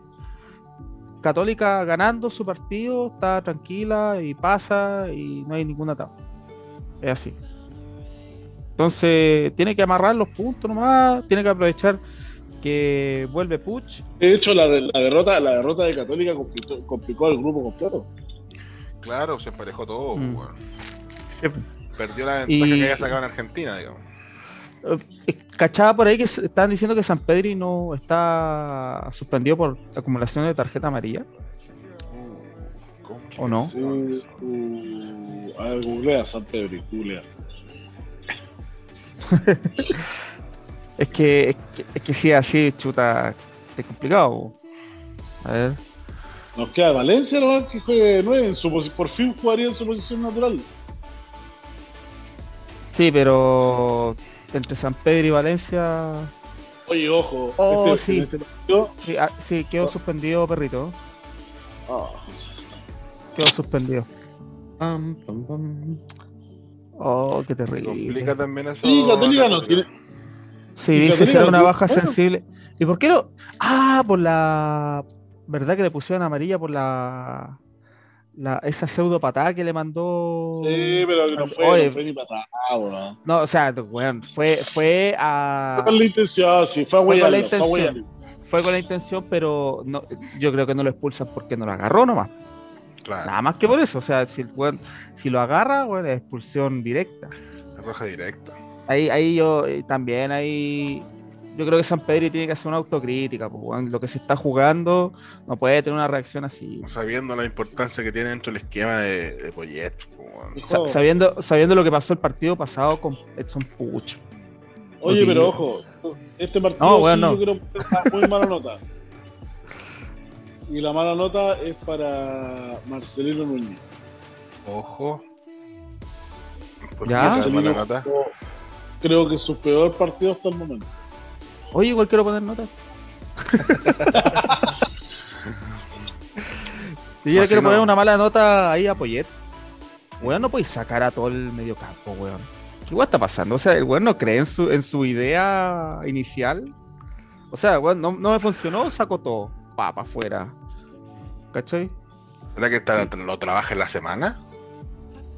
Católica ganando su partido está tranquila y pasa y no hay ninguna tabla. Es así. Entonces tiene que amarrar los puntos nomás, tiene que aprovechar que vuelve Puch. De hecho, la, de- la derrota, la derrota de Católica complicó, complicó al grupo completo. Claro, se emparejó todo. Mm. Perdió la ventaja Y- que había sacado en Argentina, digamos. Eh, Cachaba por ahí que estaban diciendo que San Pedri no está suspendido por acumulación de tarjeta amarilla. ¿O no? Uh, uh, a ver, googlea San Pedro, googlea. [LAUGHS] Es que, es que, es que si es así, chuta, es complicado. A ver. Nos queda Valencia nomás que juegue de 9, en su por fin jugaría en su posición natural. Sí, pero entre San Pedro y Valencia. Oye, ojo, Oh, este, sí. este partido, Sí, ah, sí, quedó suspendido, perrito. ah, Quedó suspendido. Pam, pam, pam. Oh, qué Se complica terrible. también eso. Sí, Católica no tiene- Sí, dice Católica ser lo una baja bueno. sensible. ¿Y por qué lo.? Ah, por la. ¿Verdad que le pusieron amarilla por la. La esa pseudo patada que le mandó. Sí, pero que no fue, Oye, no fue ni patada, weón. No, o sea, weón, fue, fue a. Fue con la intención, sí, fue a Fue con la fue a con la intención, pero no, yo creo que no lo expulsan porque no lo agarró nomás. Claro, Nada más que por eso. O sea, si, el weón- si lo agarra, bueno, es expulsión directa. es roja directa. Ahí, ahí yo eh, también ahí yo creo que San Pedro tiene que hacer una autocrítica, pues, lo que se está jugando no puede tener una reacción así. Sabiendo la importancia que tiene dentro del esquema de, de Poyet, pues, Sa- sabiendo, sabiendo lo que pasó el partido pasado con Edson Puch. Oye, pero ojo, este partido No, sí weón, no. yo creo muy mala nota. Y la mala nota es para Marcelino Núñez. Ojo. ¿Por Ya. qué mala nota? creo que su peor partido hasta el momento. Oye, igual quiero poner nota. [LAUGHS] Y yo quiero no. poner una mala nota ahí a Poyet. Weón, no podéis sacar a todo el medio campo, weón. ¿Qué weón está pasando? O sea, el weón no cree en su, en su idea inicial. O sea, weón, no, no me funcionó, saco todo. Pa, pa' afuera. ¿Cachai? ¿Será que está- lo trabaja en la semana?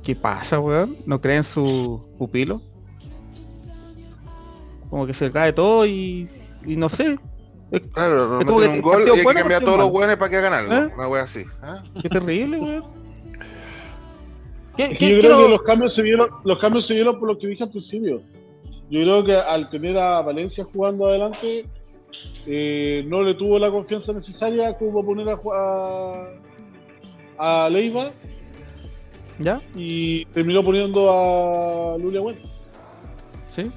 ¿Qué pasa, weón? ¿No cree en su pupilo? Como que se cae todo y, y no sé. Es- Claro, no Es como meten que un gol y hay que bueno, cambiar todos los hueones para que hagan algo. ¿Eh? Una wea así. ¿ah? Qué terrible, weón. [LAUGHS] ¿Qué, Es qué- que yo creo que los cambios se dieron, los cambios se dieron por lo que dije al principio. Yo creo que al tener a Valencia jugando adelante, eh, no le tuvo la confianza necesaria como poner a, a, a Leiva ¿Ya? y terminó poniendo a Lulia Wed. ¿Sí?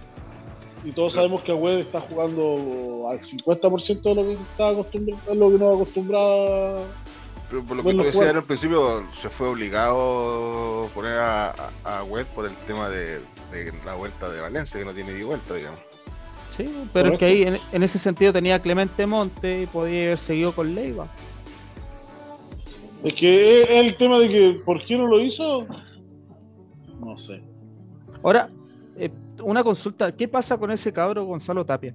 Y todos sabemos que Wed está jugando al 50% de lo que está acostumbrado, lo que nos acostumbraba. Pero por lo que tú decías al principio, se fue obligado a poner a, a, por el tema de, de la vuelta de Valencia, que no tiene ni vuelta, digamos. Sí, pero es que ahí en, en ese sentido tenía Clemente Monte y podía haber seguido con Leiva. Es que es el tema de que, ¿por qué no lo hizo? No sé. Ahora, eh, una consulta, ¿qué pasa con ese cabro Gonzalo Tapia?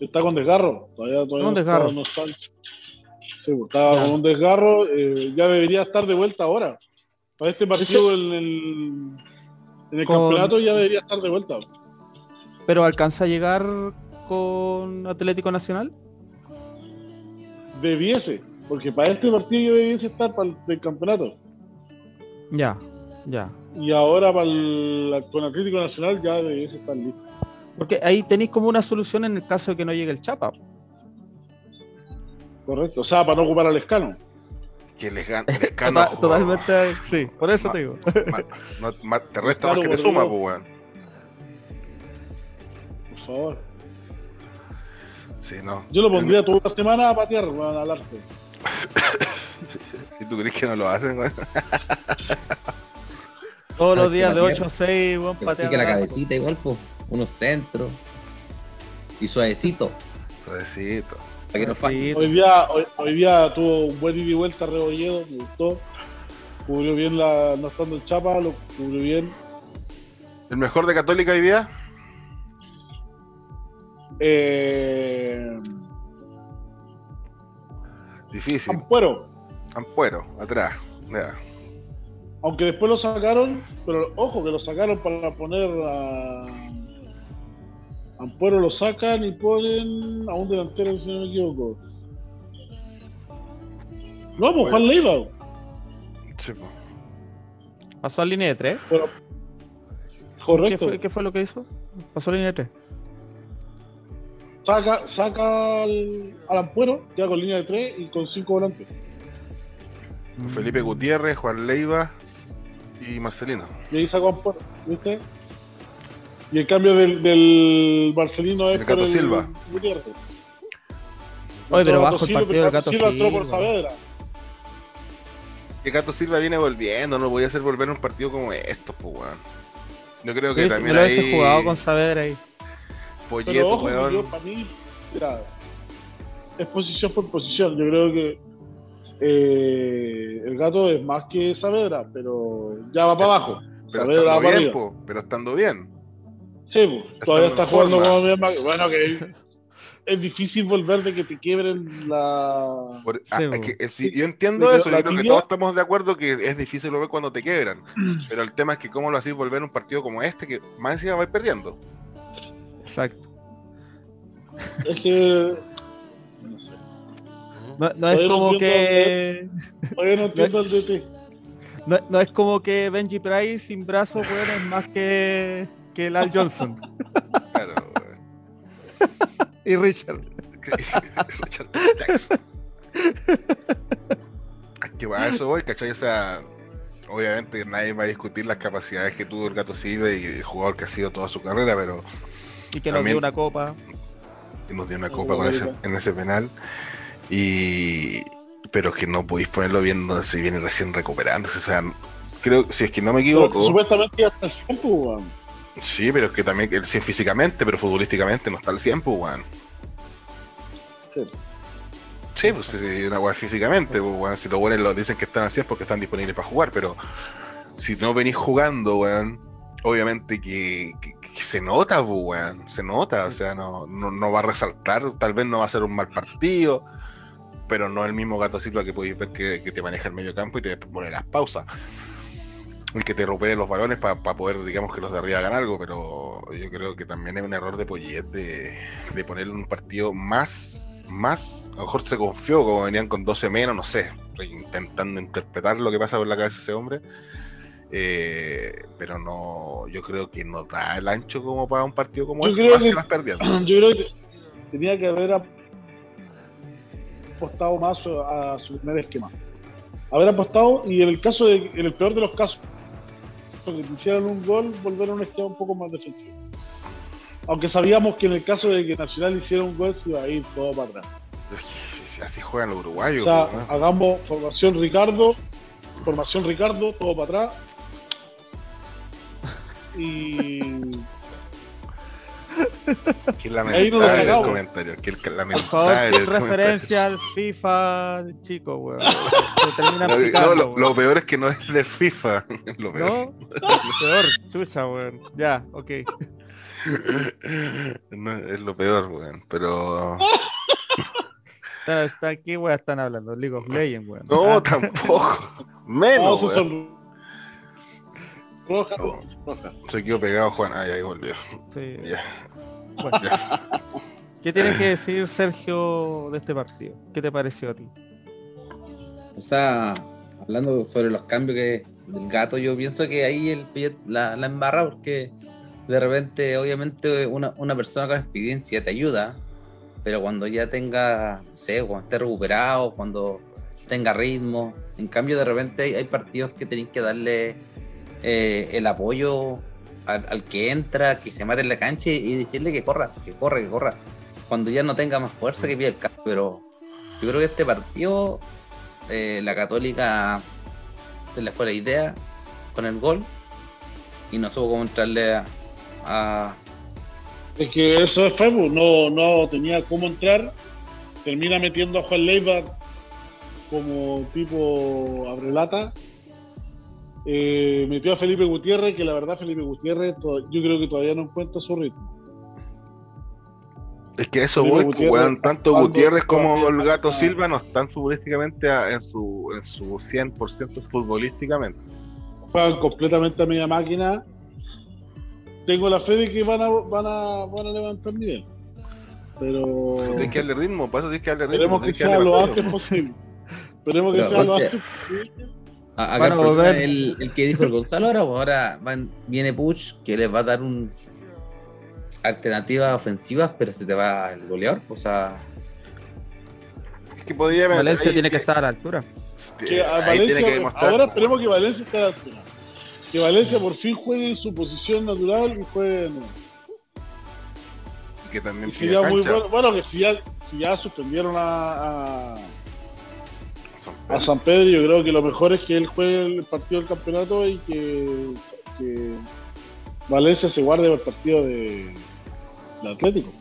Está con desgarro. Todavía, todavía Con no, desgarro. está- no está. Sí, pues, estaba con un desgarro. eh, ya debería estar de vuelta ahora. Para este partido en el, en el Con- campeonato ya debería estar de vuelta. ¿Pero alcanza a llegar con Atlético Nacional? Debiese. Porque para este partido ya debiese estar para el del campeonato. Ya, ya. Y ahora para el, con Atlético Nacional ya debiese estar listo. Porque ahí tenéis como una solución en el caso de que no llegue el Chapa. Correcto. O sea, para no ocupar al escano. Que les gana. [LAUGHS] Lescano, Tota- totalmente, sí, por eso te digo. ma- no- ma- te resta Claro, más que te suma, pues, weón. Por favor. Sí, no. Yo lo pondría toda la semana a patear, weón, al arte. ¿Y [LAUGHS] tú crees que no lo hacen, weón? [LAUGHS] Todos los que días de patear. 8 a 6, buen Que patear. practique la cabecita igual, pues. Unos centros. Y suavecito. Suavecito. Para que no falle. Hoy día, hoy, hoy día tuvo un buen ida y vuelta Rebolledo, me gustó. Cubrió bien la, no estando el Chapa, lo cubrió bien. ¿El mejor de Católica hoy día? Eh, Difícil. Ampuero, Ampuero, atrás. Ya. Aunque después lo sacaron, pero ojo que lo sacaron para poner a Ampuero lo sacan y ponen a un delantero, si no me equivoco. No, pues Juan Leiva. Sí, pues. Pasó a línea de 3. Pero, ¿Qué correcto. fue, qué fue lo que hizo? Pasó a línea de 3. Saca, saca al, al Ampuero, ya con línea de tres y con cinco volantes. Felipe Gutiérrez, Juan Leiva y Marcelino. Y ahí sacó a Ampuero, ¿viste? Y el cambio del, del Marcelino es El por Gato Silva. Gutiérrez. Oye, pero bajo el partido pero del Gato Silva entró por. Saavedra. Que Gato Silva viene volviendo, no podía hacer volver un partido como estos, pues, weón. Yo creo que Sí, también lo ahí jugado con Saavedra ahí. Pero Polleto, ojo, que weón. yo, para mí, mira, es posición por posición. Yo creo que eh, el gato es más que Saavedra, pero ya va para abajo. Pero Saavedra va para bien, arriba. pero estando bien. Sí, todavía está jugando forma. como bien. Bueno, que es difícil volver de que te quiebren la. Por- Sí, ah, es que es- yo entiendo eso, yo creo que todos estamos de acuerdo que es difícil volver cuando te quebran. [CLEARS THROAT] Pero el tema es que cómo lo hacís volver un partido como este, que más encima vais perdiendo. Exacto. Es que. No sé. No, no es no como que. Todavía no [LAUGHS] entiendo el DT. No, no es como que Benji Price sin brazos, weón, es más que, que el Al Johnson. [LAUGHS] Claro, weón. y Richard. [LAUGHS] Richard Stacks. Es que va, a eso voy, ¿cachai? O sea, obviamente nadie va a discutir las capacidades que tuvo el Gato Silva y el jugador que ha sido toda su carrera, pero Y que nos dio una copa. nos dio una copa con ese, en ese penal. Y pero que no podéis ponerlo viendo si viene recién recuperándose. O sea, creo, si es que no me Pero equivoco, supuestamente ya está el 100, pues, sí, pero es que también él sí físicamente, pero futbolísticamente no está al 100, pues, weón. Sí. Sí, pues sí, una weá físicamente, pues, weón. Si los buenos lo dicen que están así es porque están disponibles para jugar, pero si no venís jugando, weón, obviamente que, que- que se nota, pues, weón. Se nota, o sea, no, no, no va a resaltar, tal vez no va a ser un mal partido, pero no el mismo gato Silva que podéis ver que, que te maneja el medio campo y te pone las pausas. Y que te ropee los balones para poder, digamos, que los de arriba hagan algo, pero yo creo que también es un error de Poyet de, de ponerle un partido más, más, a lo mejor se confió, como venían con 12 menos, no sé, estoy intentando interpretar lo que pasa por la cabeza de ese hombre, eh, pero no, yo creo que no da el ancho como para un partido como Yo este, creo que- perdiendo. [CLEARS THROAT] Yo creo que tenía que haber apostado más a su primer esquema. Haber apostado y en el caso de, en el peor de los casos, que hicieran un gol, volver a un esquema un poco más defensivo. Aunque sabíamos que en el caso de que Nacional hiciera un gol se iba a ir todo para atrás. Así juegan los O uruguayos. sea, pues, ¿no? hagamos formación Ricardo, formación Ricardo, todo para atrás. Y [LAUGHS] Qué no lamentable el comentario. Qué Por favor, lamentable sin referencia al FIFA, chico, weón. [LAUGHS] No, lo, lo peor es que no es del FIFA. [LAUGHS] Lo peor. ¿No? Lo peor, chucha, weón. Ya, ok. No, es lo peor, weón. Pero. Está, está aquí, weón, están hablando. League of Legends, weón. No, Ah, tampoco. Menos. a weón. son roja, No. roja. Se quedó pegado, Juan. Ay, ahí volvió. sí. Ya. Bueno. ¿Qué tienes que decir, Sergio, de este partido? ¿Qué te pareció a ti? O sea, hablando sobre los cambios que del gato, yo pienso que ahí el la, la embarra porque de repente, obviamente, una, una persona con experiencia te ayuda, pero cuando ya tenga, no sé, cuando esté recuperado, cuando tenga ritmo, en cambio, de repente hay, hay partidos que tenéis que darle eh, el apoyo al, que entra, que se mate en la cancha y decirle que corra, que corra, que corra. Cuando ya no tenga más fuerza, que pida el cambio, pero yo creo que este partido eh, la Católica se le fue la idea con el gol y no supo cómo entrarle a, Es que eso es Facebook, no, no tenía cómo entrar. Termina metiendo a Juan Leiva como tipo abrelata. Eh, metió a Felipe Gutiérrez, que la verdad Felipe Gutiérrez to- yo creo que todavía no encuentra su ritmo. Es que eso voy, Gutiérrez, weón. Tanto Gutiérrez como el gato. Silva no están futbolísticamente a- en su, en su 100% futbolísticamente. Juegan completamente a media máquina. Tengo la fe de que van a, van a, van a levantar nivel. Pero Tienes que darle ritmo, para eso tienes que darle ritmo. esperemos que tienes sea lo antes posible. Esperemos que Pero, sea lo antes posible. A- acá el problema volver. es el, el que dijo el Gonzalo ahora, pues ahora van- viene Puch que les va a dar un alternativas ofensivas, pero se te va el goleador, o sea, Es que podía Valencia ahí- tiene que estar a la altura. que a que Valencia, demostrar. ahora esperemos que Valencia esté a la altura. Que Valencia por fin juegue en su posición natural y juegue que también Y pide sería muy cancha. bueno, bueno que si ya, si ya suspendieron a, a, a San Pedro, yo creo que lo mejor es que él juegue el partido del campeonato y que, que Valencia se guarde el partido de, de Atlético.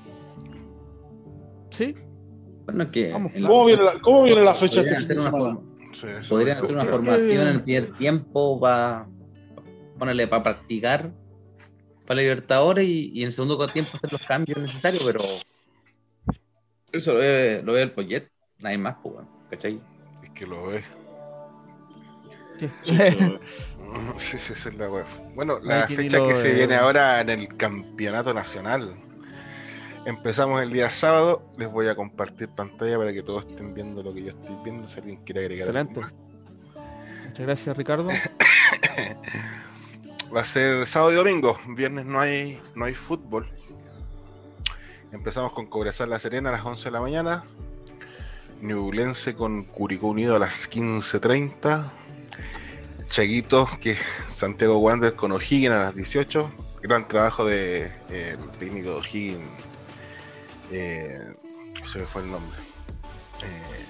Sí, bueno, es que Vamos, en la- ¿Cómo viene la, cómo viene la fecha podrían este hacer una, forma- Sí, podrían hacer una formación en el primer tiempo para ponerle para practicar para Libertadores y, y en el segundo tiempo hacer los cambios necesarios, pero eso lo ve, lo ve el Poyet, nadie más, pues, ¿cachai? Que lo ves. sí. [LAUGHS] Sí, sí, esa es la web. Bueno, la fecha que se viene ahora en el campeonato nacional. Empezamos el día sábado. Les voy a compartir pantalla para que todos estén viendo lo que yo estoy viendo. Si alguien quiere agregar algo Excelente. más. Muchas gracias, Ricardo. [COUGHS] Va a ser sábado y domingo. Viernes no hay, no hay fútbol. Empezamos con Cobresal La Serena a las 11 de la mañana. Ñublense con Curicó Unido a las 15.30. Chaguito, que es Santiago Wander con O'Higgins a las 18. Gran trabajo de eh, el técnico de O'Higgins. Eh, se me fue el nombre. Eh,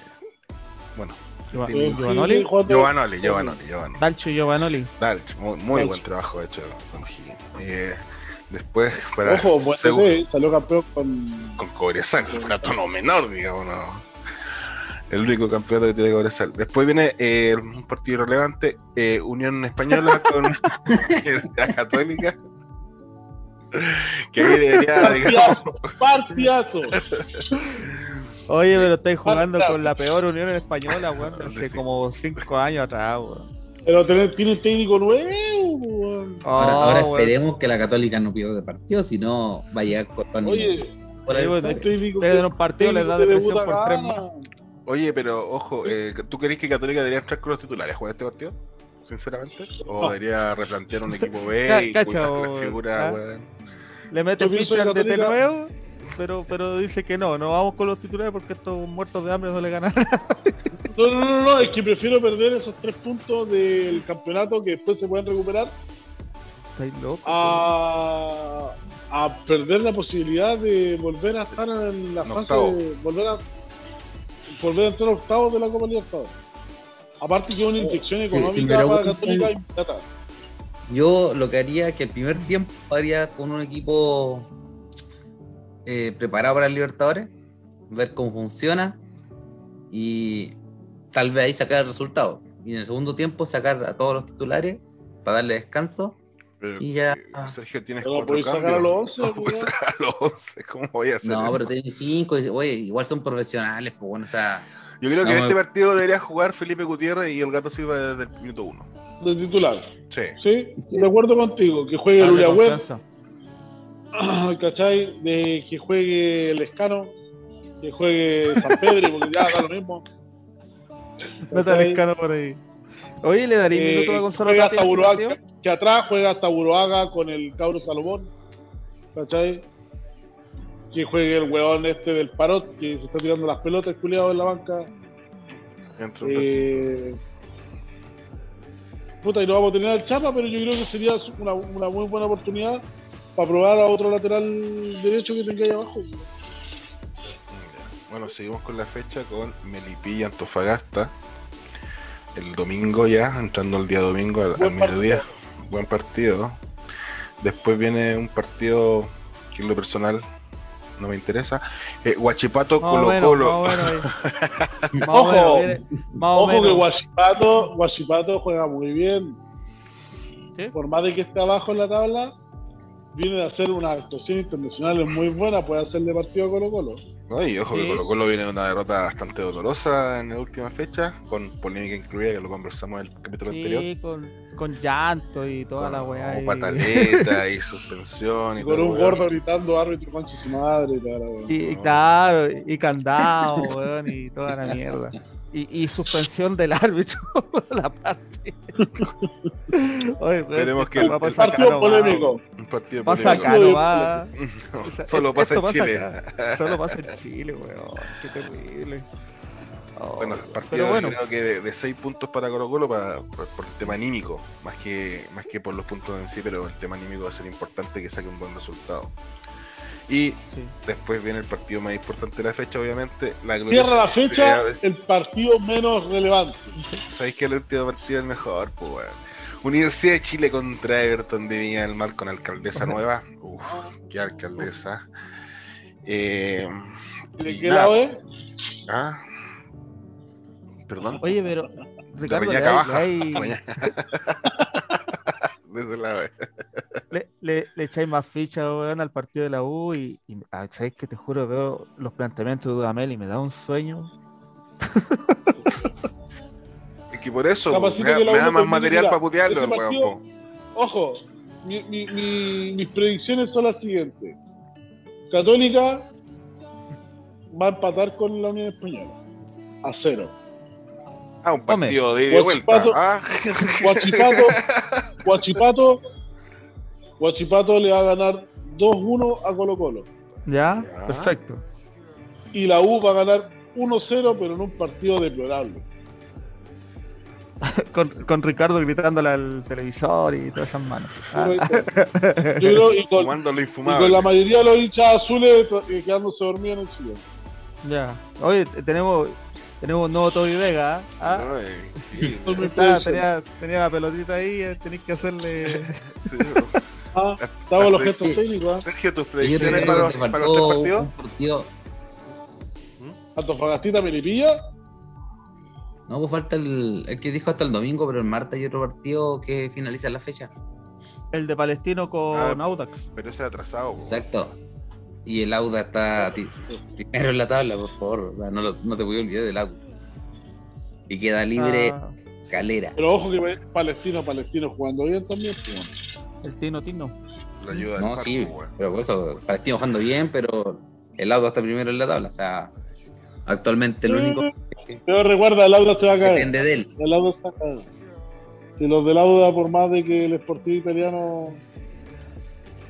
bueno. Giovanoli. Giovanoli, Giovanoli, Giovanoli. Dalcho Giovanoli. Dalch, muy, muy Dalch. buen trabajo hecho con O'Higgins. Eh, después, para Ojo, buen Seu- TT, salió campeón con. con Cobresal, un tono menor, digamos, ¿no? El único campeonato que tiene Cobresal. Después viene eh, un partido relevante, eh, Unión Española [LAUGHS] con Universidad Católica. Que ahí debería, digamos, Partidazo, partidazo. Oye, pero estáis jugando con la peor Unión Española, weón, de [LAUGHS] hace Sí. como 5 años atrás, weón. Pero tener, tiene técnico nuevo, weón. Ahora, Oh, ahora weón. esperemos que la Católica no pierda el partido, si no va a llegar con con- Oye, por un técnico Pero en un partido les da depresión por tres más. Oye, pero ojo, eh, ¿tú crees que Católica debería entrar con los titulares a jugar este partido? Sinceramente. ¿O debería replantear un equipo [LAUGHS] B y cacha, cuidar la o- figura, ah. weón? Le mete ficha que al DT Católica- nuevo, pero, pero dice que no, no vamos con los titulares porque estos muertos de hambre no le ganan. No, no, no, no, es que prefiero perder esos tres puntos del campeonato que después se pueden recuperar Estáis locos. a, a perder la posibilidad de volver a estar en la fase de volver a volver a entrar a octavos de la Copa Libertadores. Aparte que es una inyección Sí, económica si me para Católica inmediata. Yo lo que haría que el primer tiempo haría con un equipo eh, preparado para el Libertadores, ver cómo funciona y tal vez ahí sacar el resultado. Y en el segundo tiempo sacar a todos los titulares para darle descanso. Pero, Y ya- eh, Sergio, tienes Pero cuatro sacar cambios. a los 11, No puedes weón. sacar a los 11. ¿Cómo voy a hacer No, eso? pero tienen cinco, oye, igual son profesionales, pues bueno, o sea, Yo creo que No, en este partido debería jugar Felipe Gutiérrez y el Gato Silva desde el minuto uno. de titular. Sí. Sí, de acuerdo contigo. Que juegue el Darle Uriagüez, confianza. ¿cachai? De que juegue el Escano, que juegue San Pedro, porque ya da lo mismo. [LAUGHS] Meta el ¿Cachai? escano por ahí. Oye, le daría Eh, minuto a Gonzalo juega Tapia hasta este Buruaga, que atrás juega hasta Buruaga con el Cabro Salomón, ¿cachai? Que juegue el weón este del Parot, que se está tirando las pelotas, culiado en la banca. Eh, puta, y no vamos a tener al Chapa, pero yo creo que sería una, una muy buena oportunidad para probar a otro lateral derecho que tenga ahí abajo. Bueno, seguimos con la fecha con Melipilla Antofagasta. El domingo ya, entrando el día domingo al, mediodía. Buen partido. Después viene un partido que en lo personal no me interesa. Eh, Huachipato Más o Colo menos, Colo. más [LAUGHS] Ojo. más Ojo que. Guachipato, Guachipato juega muy bien. ¿Sí? Por más de que esté abajo en la tabla, viene de hacer una actuación internacional muy buena, puede hacerle partido a Colo Colo. ¿No? Y ojo que. Colo Colo viene de una derrota bastante dolorosa en la última fecha, con polémica incluida, que lo conversamos en el capítulo anterior. Sí, con, con llanto y toda la Con- weá. con y- pataleta [LAUGHS] y suspensión y Y con todo, un gordo gritando árbitro concha su madre y toda la weá. Y, y claro, y candado, weón, y toda la mierda. [LAUGHS] Y, y suspensión del [LAUGHS] árbitro, la parte. Oye, Esperemos si que el- Partido polémico. Un partido Pasa. No, sea, solo pasa en Chile. Solo pasa en Chile, weón. Qué terrible. Oh, Bueno, partido bueno, creo que de, de seis puntos para Colo Colo para, por, por el tema anímico, más que, más que por los puntos en sí, pero el tema anímico va a ser importante que saque un buen resultado. Y sí. después viene el partido más importante de la fecha, obviamente. La Cierra la fecha el partido menos relevante. Sabéis que el último partido es el mejor, pues weón. Universidad de Chile contra Everton de Viña del Mar con alcaldesa nueva. Uf, qué alcaldesa. Eh, ¿De qué lado es? Ah, perdón. Oye, pero. Ricardo, Reñaca hay- hay-. [LAUGHS] De ese lado, eh. le, le, le echáis más ficha, weón, al partido de la U y, y ah, ¿sabes que Te juro, veo los planteamientos de Dudamel y me da un sueño. Es que por eso me, da- me más material mira, para putearlo, weón, partido- po. Ojo, mi- mi- mi- mis predicciones son las siguientes. Católica va a empatar con la Unión Española. A cero. Ah, un partido de ida y vuelta. Guachipato. Ah, Guachipato, Guachipato, Guachipato le va a ganar 2-1 a Colo Colo. ¿Ya? Ya. Perfecto. Y la U va a ganar 1-0, pero en un partido deplorable. [LAUGHS] Con, con Ricardo gritándole al televisor y todas esas manos. Ah, [LAUGHS] Yo creo, y con, y con la mayoría de los hinchas azules eh, quedándose dormidos en el sillón. ya. Oye, tenemos, tenemos un nuevo Toby Vega. ¿ah? Eh, Ah, [LAUGHS] [LAUGHS] tenía, tenía la pelotita ahí, eh, tenéis que hacerle. [LAUGHS] sí. Ah, estamos los gestos técnicos. ¿ah? Sergio, tus predicciones para los, te para los tres faltó partidos. un partido. Antofagastita Melipilla. No, pues falta el, el que dijo hasta el domingo, pero el martes hay otro partido que finaliza la fecha. El de Palestino con Ah. Audax. Pero ese atrasado. po. Y el Auda está primero en la tabla, por favor. O sea, no, lo- no te voy a olvidar del Auda. Y queda libre Ah, Calera. Pero ojo que Palestino, Palestino jugando bien también. pues, el Tino Tino. La ayuda No, sí, weón. pero por eso, Palestino jugando bien, pero el Auda está primero en la tabla. O sea, actualmente lo único que Pero recuerda, el Auda se va a caer. depende de él. El Auda se va a caer. Si los del Auda, por más de que el Sportivo Italiano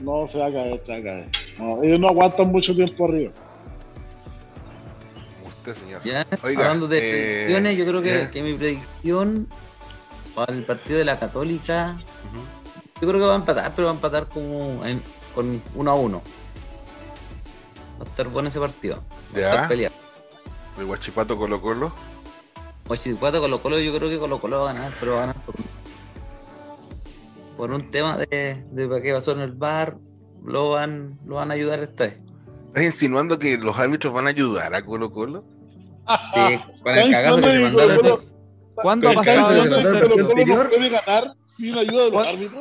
no se va a caer, se va a caer. No, ellos no aguantan mucho tiempo arriba. Usted, señor. Ya, Oiga, hablando de eh, predicciones, yo creo que, que mi predicción para el partido de la Católica, yo creo que va a empatar, pero va a empatar como en- con 1 a 1. Va a estar bueno ese partido. Va a Ya. estar peleado. El Guachipato Colo Colo. O si Guato Colo Colo, yo creo que Colo Colo va a ganar, pero va a ganar por un, por un tema de, de para qué pasó en el bar, lo van, lo van a ayudar esta vez. ¿Estás insinuando que los árbitros van a ayudar a Colo Colo? [LAUGHS] Sí, con el cagazo que mandaron. Colo- ¿Cuándo ha pasado eso?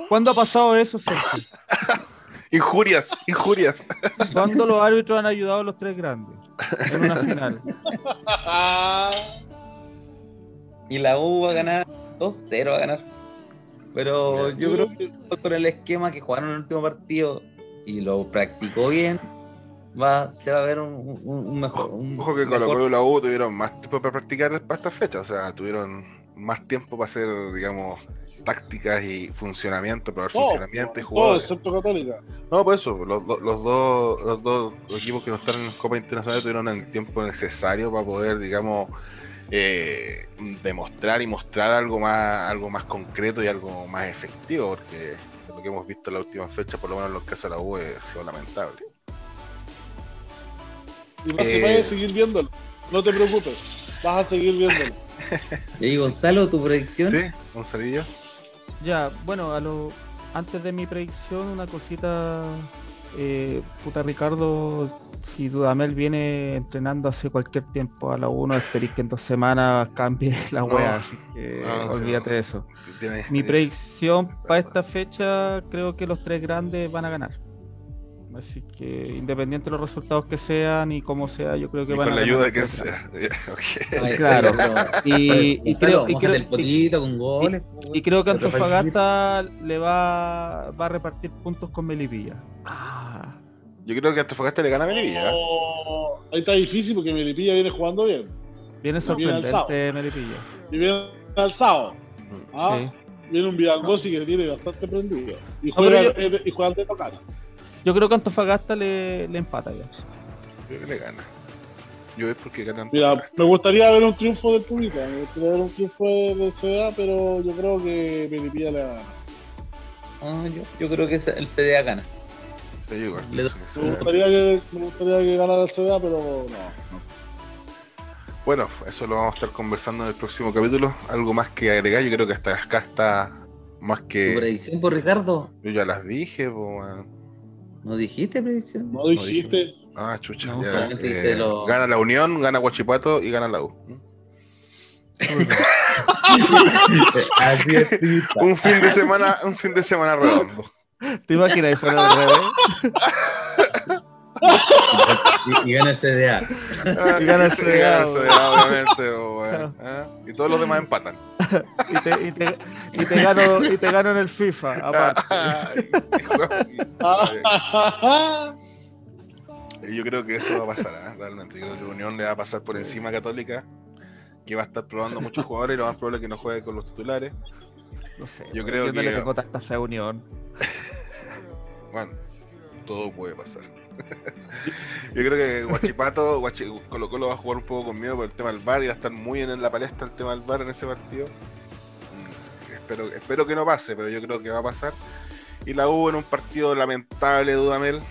¿Cuándo ha pasado eso, Sergio? [LAUGHS] Injurias, injurias. ¿Cuándo los árbitros han ayudado a los tres grandes en una final? [LAUGHS] Y la U va a ganar 2-0, va a ganar. Pero yo creo que con el esquema que jugaron en el último partido y lo practicó bien, va, se va a ver un, un- un mejor. un Ojo que Colo mejor- y la U tuvieron más tiempo para practicar para esta fecha. O sea, tuvieron más tiempo para hacer, digamos, tácticas y funcionamiento, probar Todo, funcionamiento y todo, jugadores. excepto Católica. No, por eso, los, do- los dos, los dos equipos que no están en Copa Internacional tuvieron el tiempo necesario para poder, digamos, eh, demostrar y mostrar algo más, algo más concreto y algo más efectivo, porque lo que hemos visto en la última fecha, por lo menos en los casos de la U, ha sido lamentable. Y vas Eh. a vaya a seguir viéndolo. No te preocupes. Vas a seguir viéndolo. [LAUGHS] Y ahí, Gonzalo, tu predicción. ¿Sí, Gonzalillo? Ya, bueno, a lo, antes de mi predicción, una cosita. Eh, puta Ricardo, si Dudamel viene entrenando hace cualquier tiempo a la 1, esperéis que en dos semanas cambie [LAUGHS] la No, wea, así que no, olvídate de eso. Mi predicción para esta fecha, creo que los tres grandes van a ganar. Así que independiente de los resultados que sean y como sea, yo creo que y van con a la ganar ayuda de grandes. sea. [LAUGHS] Ay, Claro. Y, y creo, y creo- el potito con goles. y creo que Antofagasta le va, va a repartir puntos con Melipilla. Ah, Yo creo que Antofagasta le gana a Melipilla. ¿eh? Oh, ahí está difícil porque Melipilla viene jugando bien. viene sorprendente Melipilla. Y viene alzado. ¿ah? Sí. Viene un Vidangosi que tiene bastante prendido. Y No, juega, yo- eh, y juega de tocar. Yo creo que Antofagasta le, le empata ya. Creo que le gana. Yo es porque ganan. Mira, me gustaría ver un triunfo del Pública. Me gustaría ver un triunfo de, de CDA, pero yo creo que Melipilla le gana. Ah, yo, yo creo que el CDA gana. Sí, yo igual Le- pienso que Me gustaría que, me gustaría que ganara el CDA, pero no. Bueno, eso lo vamos a estar conversando en el próximo capítulo. Algo más que agregar, yo creo que hasta acá está más ¿Tu que. predicción por Ricardo? Yo ya las dije, po, weón. ¿No dijiste predicción? No dijiste. Ah, chucha. No, ya, eh, lo- Gana la Unión, gana Guachipato y gana la U. [LAUGHS] Así es. Tita. Un fin de semana, un fin de semana redondo. ¿Te imaginas eso fuera al revés? Y, y gana el CDA. Ah, Y gana el y gana el CDA, CDA, obviamente. Ah, Y todos los demás empatan. Y te, y te, y te gano, y te gano en el FIFA, aparte. Y Yo creo que eso va a pasar, ¿eh? realmente. Yo creo que Unión le va a pasar por encima a Católica, que va a estar probando muchos jugadores y lo más probable es que no juegue con los titulares. No sé, Yo creo no que- le tengo tanta fe a Unión. Bueno, todo puede pasar. Yo creo que Guachipato, Guachi, Colo Colo va a jugar un poco con miedo por el tema del bar y va a estar muy en la palestra el tema del bar en ese partido. Mm, Espero, espero que no pase, pero yo creo que va a pasar. Y la U en un partido lamentable Dudamel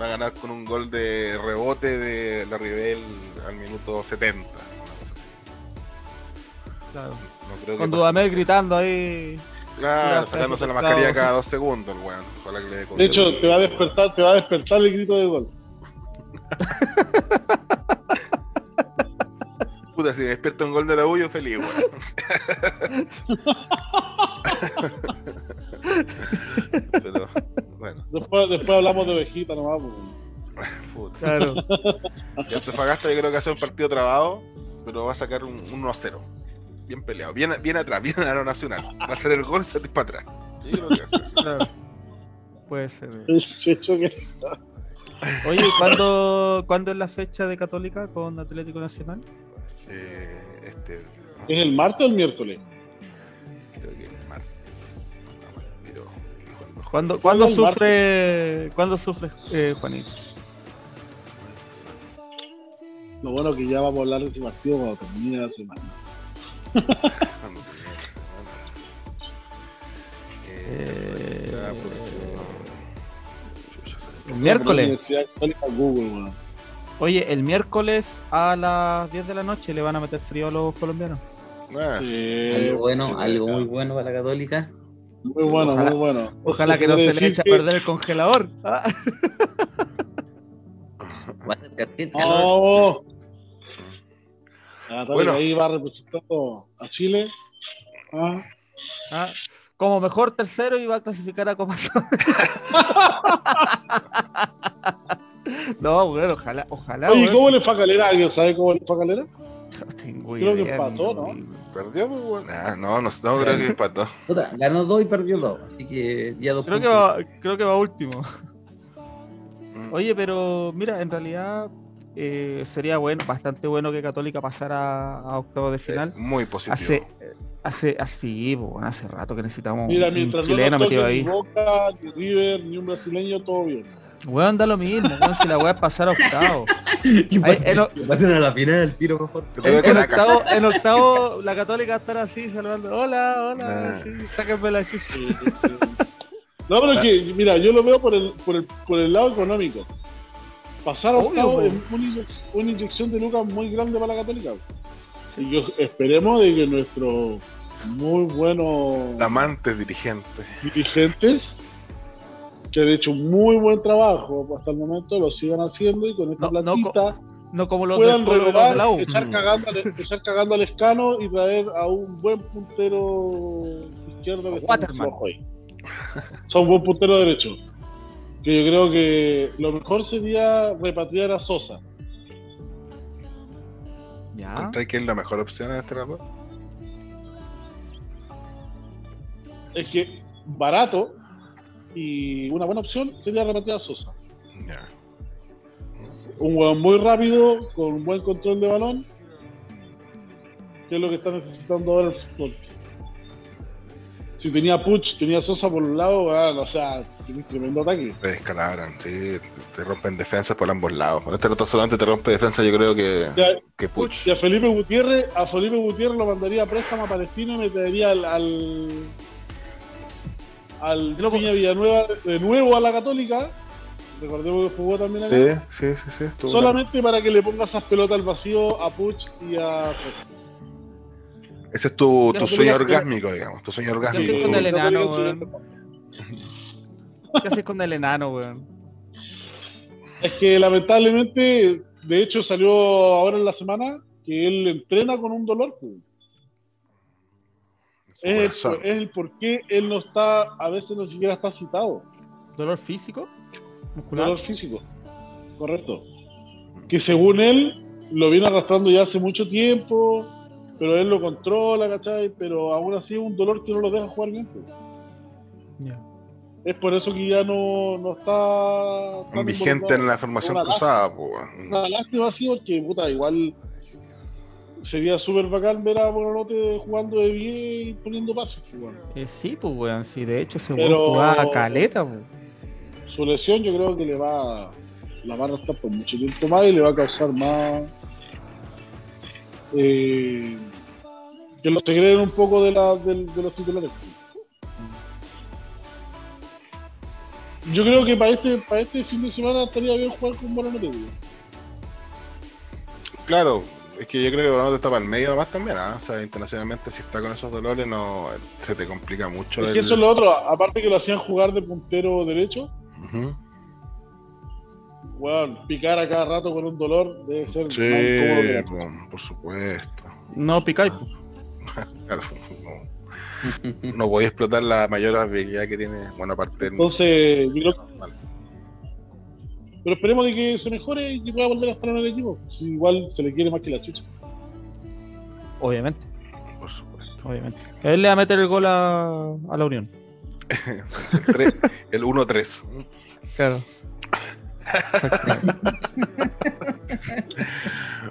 va a ganar con un gol de rebote de la Rivel al minuto 70. una cosa así. Claro. No creo que Con. Dudamel gritando ahí. Claro, sacándose la mascarilla cada dos segundos, el weón. De hecho, te va a despertar, te va a despertar el grito de gol. [LAUGHS] Puta, si despierta un gol de la U, yo feliz, weón. [LAUGHS] Pero, bueno, Después, después hablamos de ovejita nomás. pues. [LAUGHS] puta. Claro. Y Antofagasta yo creo que hace un partido trabado, pero va a sacar un, un 1-0. Bien peleado, bien, bien atrás, bien a lo nacional. Va a ser el gol, se para atrás. Yo creo que eso. claro. Puede ser. Oye, ¿y ¿cuándo, ¿cuándo es la fecha de Católica con Atlético Nacional? Eh, este, ¿Es el martes o el miércoles? creo que es martes. No, pero, ¿cuándo? ¿Cuándo, cuándo el sufre, ¿cuándo sufre eh, Juanito? Lo bueno que ya vamos a hablar de ese partido cuando termine la semana. Eh, El miércoles. Oye, el miércoles a las 10 de la noche le van a meter frío a los colombianos. Ah, Sí, Algo bueno, algo muy bueno para la Católica. Muy bueno, Ojalá- muy bueno. Ojalá que no se le eche a perder el congelador. Ah. Va a ser calor. Bueno. ahí va representando a Chile. Ah, Ah, Como mejor tercero y va a clasificar a Copa [LAUGHS] No, bueno, ojalá, ojalá. Oye, ¿cómo le fue a Calera? ¿Alguien sabe cómo le fue a Calera? No tengo Creo que empató, ¿no? ¿Perdió? pues, weón? Ah, no, no, no creo que empató. Ganó dos y perdió dos. Así que ya dos Creo que, va, creo que va último. Mm. Oye, pero mira, en realidad eh, sería bueno, bastante bueno que Católica pasara a octavos de final. Eh, muy positivo. Hace, hace, así, bueno, hace rato que necesitamos Mira, un no chileno nos metido ahí. ni Boca, ni River, ni un brasileño, todo bien. Weón, da lo mismo, weón, si la weá es pasar a. [LAUGHS] Que Ahí, pasen, a la final al tiro. Que en- octavo, en octavo, la Católica va a estar así, saludando. Hola, hola, Ah. sí, sáquenme la chucha. Sí, sí. No, pero es que, mira, yo lo veo por el, por el, por el lado económico. Pasar a Obvio, octavo es una, inyec- una inyección de lucas muy grande para la Católica. Y yo esperemos de que nuestros muy buenos Amantes dirigentes. dirigentes que han hecho un muy buen trabajo hasta el momento lo sigan haciendo y con esta No, no, plantita No como los puedan los de la renovar, U. echar cagando, al, echar cagando al escano y traer a un buen puntero izquierdo que está Waterman. Son buen puntero derecho. Que yo creo que lo mejor sería repatriar a Sosa. Ya. ¿Encontré que es la mejor opción en este rato? Es que barato y una buena opción sería repatriar a Sosa. Ya. Un hueón muy rápido, con un buen control de balón, que es lo que está necesitando ahora el fútbol. Si tenía Puch, tenía Sosa por un lado, bueno, o sea, tiene un tremendo ataque. Te descalabran, sí, te rompen defensas por ambos lados. Con este rato solamente te rompe defensa, yo creo que, Ya, que Puch. y a Felipe Gutiérrez, a Felipe Gutiérrez lo mandaría a préstamo a Palestino y metería al, al, al lo- Piña Villanueva de nuevo a la Católica. Recordemos que jugó también acá. Sí, sí, sí, sí. Solamente para que le ponga esas pelotas al vacío a Puch y a Sosa. Ese es tu, sueño que- orgásmico, digamos. Tu sueño haces orgásmico. con el enano, weón? ¿Qué haces con el enano, weón? Es que lamentablemente, de hecho salió ahora en la semana que él entrena con un dolor. pues. Su Es el, es el por qué él no está, a veces no siquiera está citado. ¿Dolor físico? ¿Muscular? Dolor físico. Correcto. Que según él lo viene arrastrando ya hace mucho tiempo, pero él lo controla, ¿cachai? Pero aún así es un dolor que no lo deja jugar bien. pues. Ya. Es por eso que ya no, no está tan Vigente en la formación Una cruzada, pues. Una lástima sí, porque puta, igual sería súper bacán ver a Bonanote jugando de 10 y poniendo pases. pues. Eh, sí, pues, weón. Sí, de hecho ese Pero- jugaba caleta, pues. Su lesión yo creo que le va la barra está por mucho tiempo más y le va a causar más. eh, que los segreguen un poco de, la, del- de los titulares. Yo creo que para este, para este fin de semana estaría bien jugar con Tedio. Claro, es que yo creo que Bonote está para el medio nomás también, ¿ah? O sea, internacionalmente si está con esos dolores no se te complica mucho. Es el- que eso es lo otro, aparte que lo hacían jugar de puntero derecho, Ujú. weón, picar a cada rato con un dolor debe ser más Sí, incómodo que la por, por supuesto. No picáis. pues. [LAUGHS] Claro, no, no podía explotar la mayor habilidad que tiene, bueno, aparte del- Entonces, yo creo que- Vale. Pero esperemos de que se mejore y que pueda volver a estar en el equipo. Si igual se le quiere más que la chucha. Obviamente, por supuesto. obviamente. Él le va a meter el gol a, a la Unión. [LAUGHS] El, tres- el 1-3. Claro.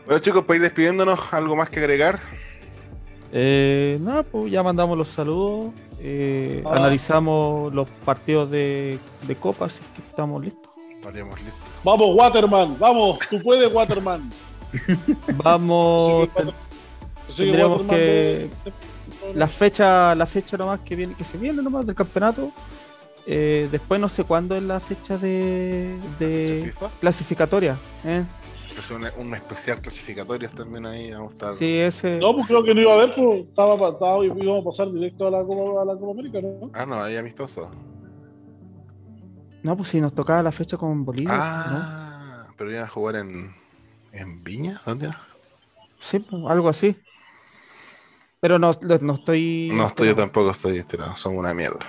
Bueno chicos, para ir despidiéndonos, ¿algo más que agregar? Eh, nada, pues ya mandamos los saludos. eh, Ah. Analizamos los partidos de, de Copa, así que estamos listos. Estaríamos listos. Vamos, Waterman, vamos, tú puedes, Waterman. [LAUGHS] Vamos. Que tendremos Waterman de- la fecha, la fecha nomás que viene, que se viene nomás del campeonato. Eh, después no sé cuándo es la fecha de, de clasificatoria. ¿eh? Es un, especial clasificatorias también ahí, vamos a estar. Sí, ese. No, pues creo que no iba a haber, pues estaba, estaba íbamos a pasar directo a la Copa, a la Copa América, ¿no? Ah, no, ahí amistoso. No, pues si nos tocaba la fecha con Bolivia. ¿no? Ah, pero iban a jugar en, en Viña, ¿dónde era? Sí, pues, algo así. Pero no, no no estoy. No estoy yo tampoco, estoy enterado, somos una mierda.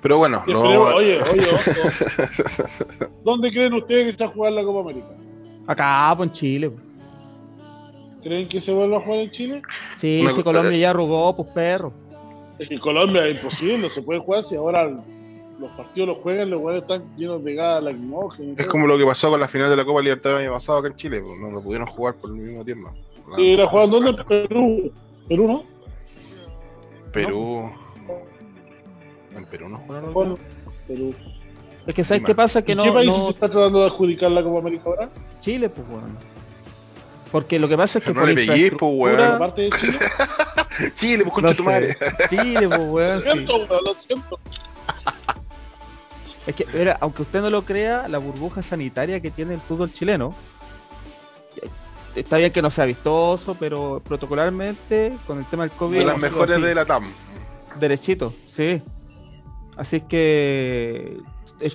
Pero bueno, Y esperemos- oye, oye, ojo. [LAUGHS] ¿dónde creen ustedes que a jugar la Copa América? Acá, pues en Chile. pues. ¿Creen que se vuelva a jugar en Chile? Sí, Una- si Colombia ya arrugó, pues perro. Es que Colombia es imposible, no se puede jugar si ahora los partidos los juegan, los jugadores están llenos de gas lacrimógenas. y es como lo que pasó con la final de la Copa Libertadores el año pasado acá en Chile, pues, no lo pudieron jugar por el mismo tiempo. La- Sí, era jugando en Perú. Perú, ¿no? Perú. En Perú no jugaron. Bueno, Perú. Es que ¿sabes qué pasa? Que ¿En no, ¿Qué país no- se está tratando de adjudicar la Copa América ahora? Chile, pues bueno. Porque lo que pasa es que No por le peguís, pues, weón. de Chile. [LAUGHS] Chile, pues No concha tu madre. Chile, pues weón. Lo sí. siento, weón, lo siento. Es que, mira, aunque usted no lo crea, la burbuja sanitaria que tiene el fútbol chileno, está bien que no sea vistoso, pero protocolarmente, con el tema del COVID, De las mejores así, de la TAM. derechito, sí. Así es que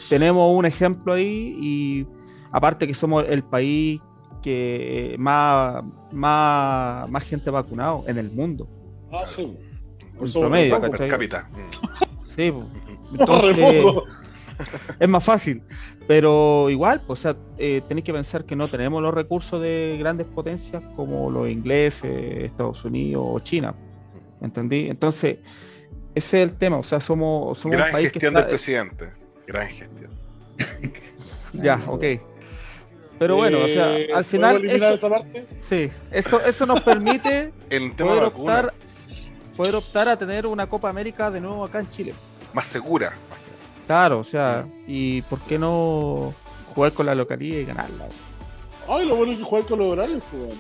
tenemos un ejemplo ahí y aparte que somos el país que más, más, más gente vacunado en el mundo. Ah, sí. Eso, promedio. Per cápita. Sí, pues. [LAUGHS] Entonces, [LAUGHS] es más fácil. Pero igual, pues, o sea, eh, tenéis que pensar que no tenemos los recursos de grandes potencias como los ingleses, Estados Unidos o China. ¿Entendí? Entonces, ese es el tema. O sea, somos, somos Gran un país gestión que del está... presidente. Gran gestión. [LAUGHS] Ya, ok. Pero bueno, o sea, Eh, al final, ¿podemos eliminar eso, esa parte? sí, eso, eso nos permite [LAUGHS] El tema poder optar, poder optar a tener una Copa América de nuevo acá en Chile. más segura. Claro, o sea, y por qué no jugar con la localidad y ganarla. Ay, lo bueno es que jugar con los horarios, pues,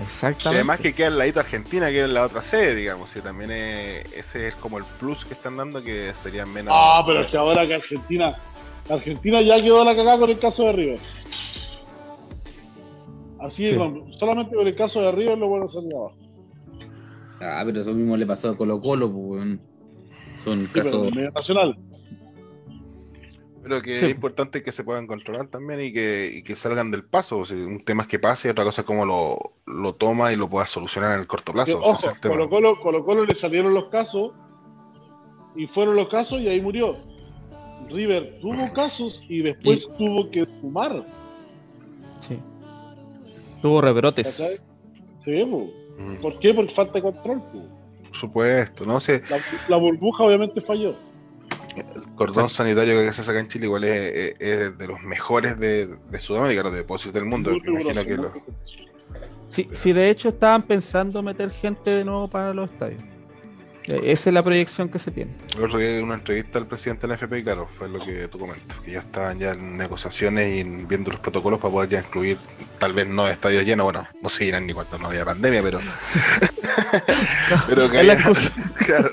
Y Exactamente. además que queda al ladito Argentina, que es la otra sede, digamos. Y también es- ese es como el plus que están dando, que serían menos. Ah, pero es que ahora que Argentina. Argentina ya quedó la cagada con el caso de River. Así es, Sí. con- solamente con el caso de River lo bueno salir abajo. Ah, pero eso mismo le pasó a Colo Colo, pues. Son Sí, casos. medio nacional. Pero que Sí. es importante que se puedan controlar también y que, y que salgan del paso. O sea, un tema es que pase y otra cosa es cómo lo, lo toma y lo pueda solucionar en el corto Que, plazo. O sea, ojo. Colo Colo, Colo Colo le salieron los casos y fueron los casos y ahí murió. River tuvo casos y después tuvo que sumar. Sí. Tuvo rebrotes. Sí, po. Mm, ¿Por qué? Porque falta de control. po. Por supuesto, ¿no? sé La, la burbuja obviamente falló. El cordón sanitario que se saca en Chile igual es, de los mejores de, de Sudamérica, puedo decir del mundo. Muy Me imagino que riguroso, lo- Sí, sí, de hecho estaban pensando meter gente de nuevo para los estadios. Esa es la proyección que se tiene. El otro día una entrevista al presidente de la FP y claro, fue lo que tú comentas, que ya estaban ya en negociaciones y viendo los protocolos para poder ya incluir, tal vez no estadios llenos, bueno, no se llenan ni cuando no había pandemia, pero... [LAUGHS] pero que haya- [LAUGHS] claro.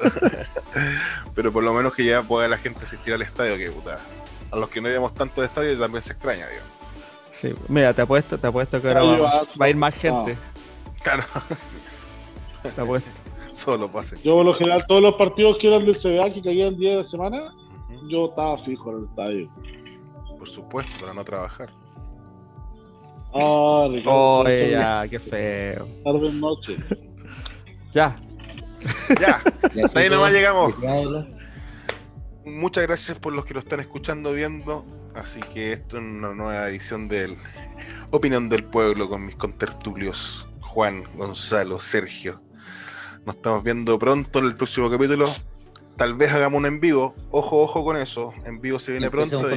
pero por lo menos que ya pueda la gente asistir al estadio, que puta, a los que no íbamos tanto de estadio también se extraña, digo. Sí, mira, te apuesto, te apuesto que ahora va, a ir más gente. Claro, [LAUGHS] Te apuesto. Solo pasa. en Yo, por lo general, todos los partidos que eran del CBA que caían día de semana, yo estaba fijo en el estadio. Por supuesto, para no trabajar. Ricardo, Oye, son ya, qué feo. tarde noche. [LAUGHS] Ya, Ya, ahí nomás llegamos. muchas gracias por los que lo están escuchando, viendo. Así que esto es una nueva edición del Opinión del Pueblo con mis contertulios Juan, Gonzalo, Sergio. Nos estamos viendo pronto en el próximo capítulo. Tal vez hagamos un en vivo. Ojo, ojo con eso. En vivo se viene pronto y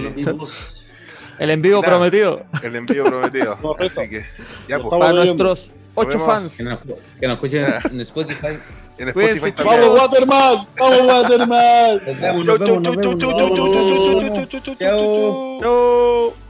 el en vivo prometido el envío prometido. Correcto. Así que ya, pues, para nuestros ocho fans. Que nos, que nos escuchen en Spotify. en Spotify también. ¡Vamos, Waterman! ¡Vamos, Waterman! Nos vemos, Chau, nos chau, vemos, nos chau, chau, vemos. chau, chau, chau, chau, chau, Nos chau, vemos. chau, chau, chau, chau, Chao. chau, chau. Chau.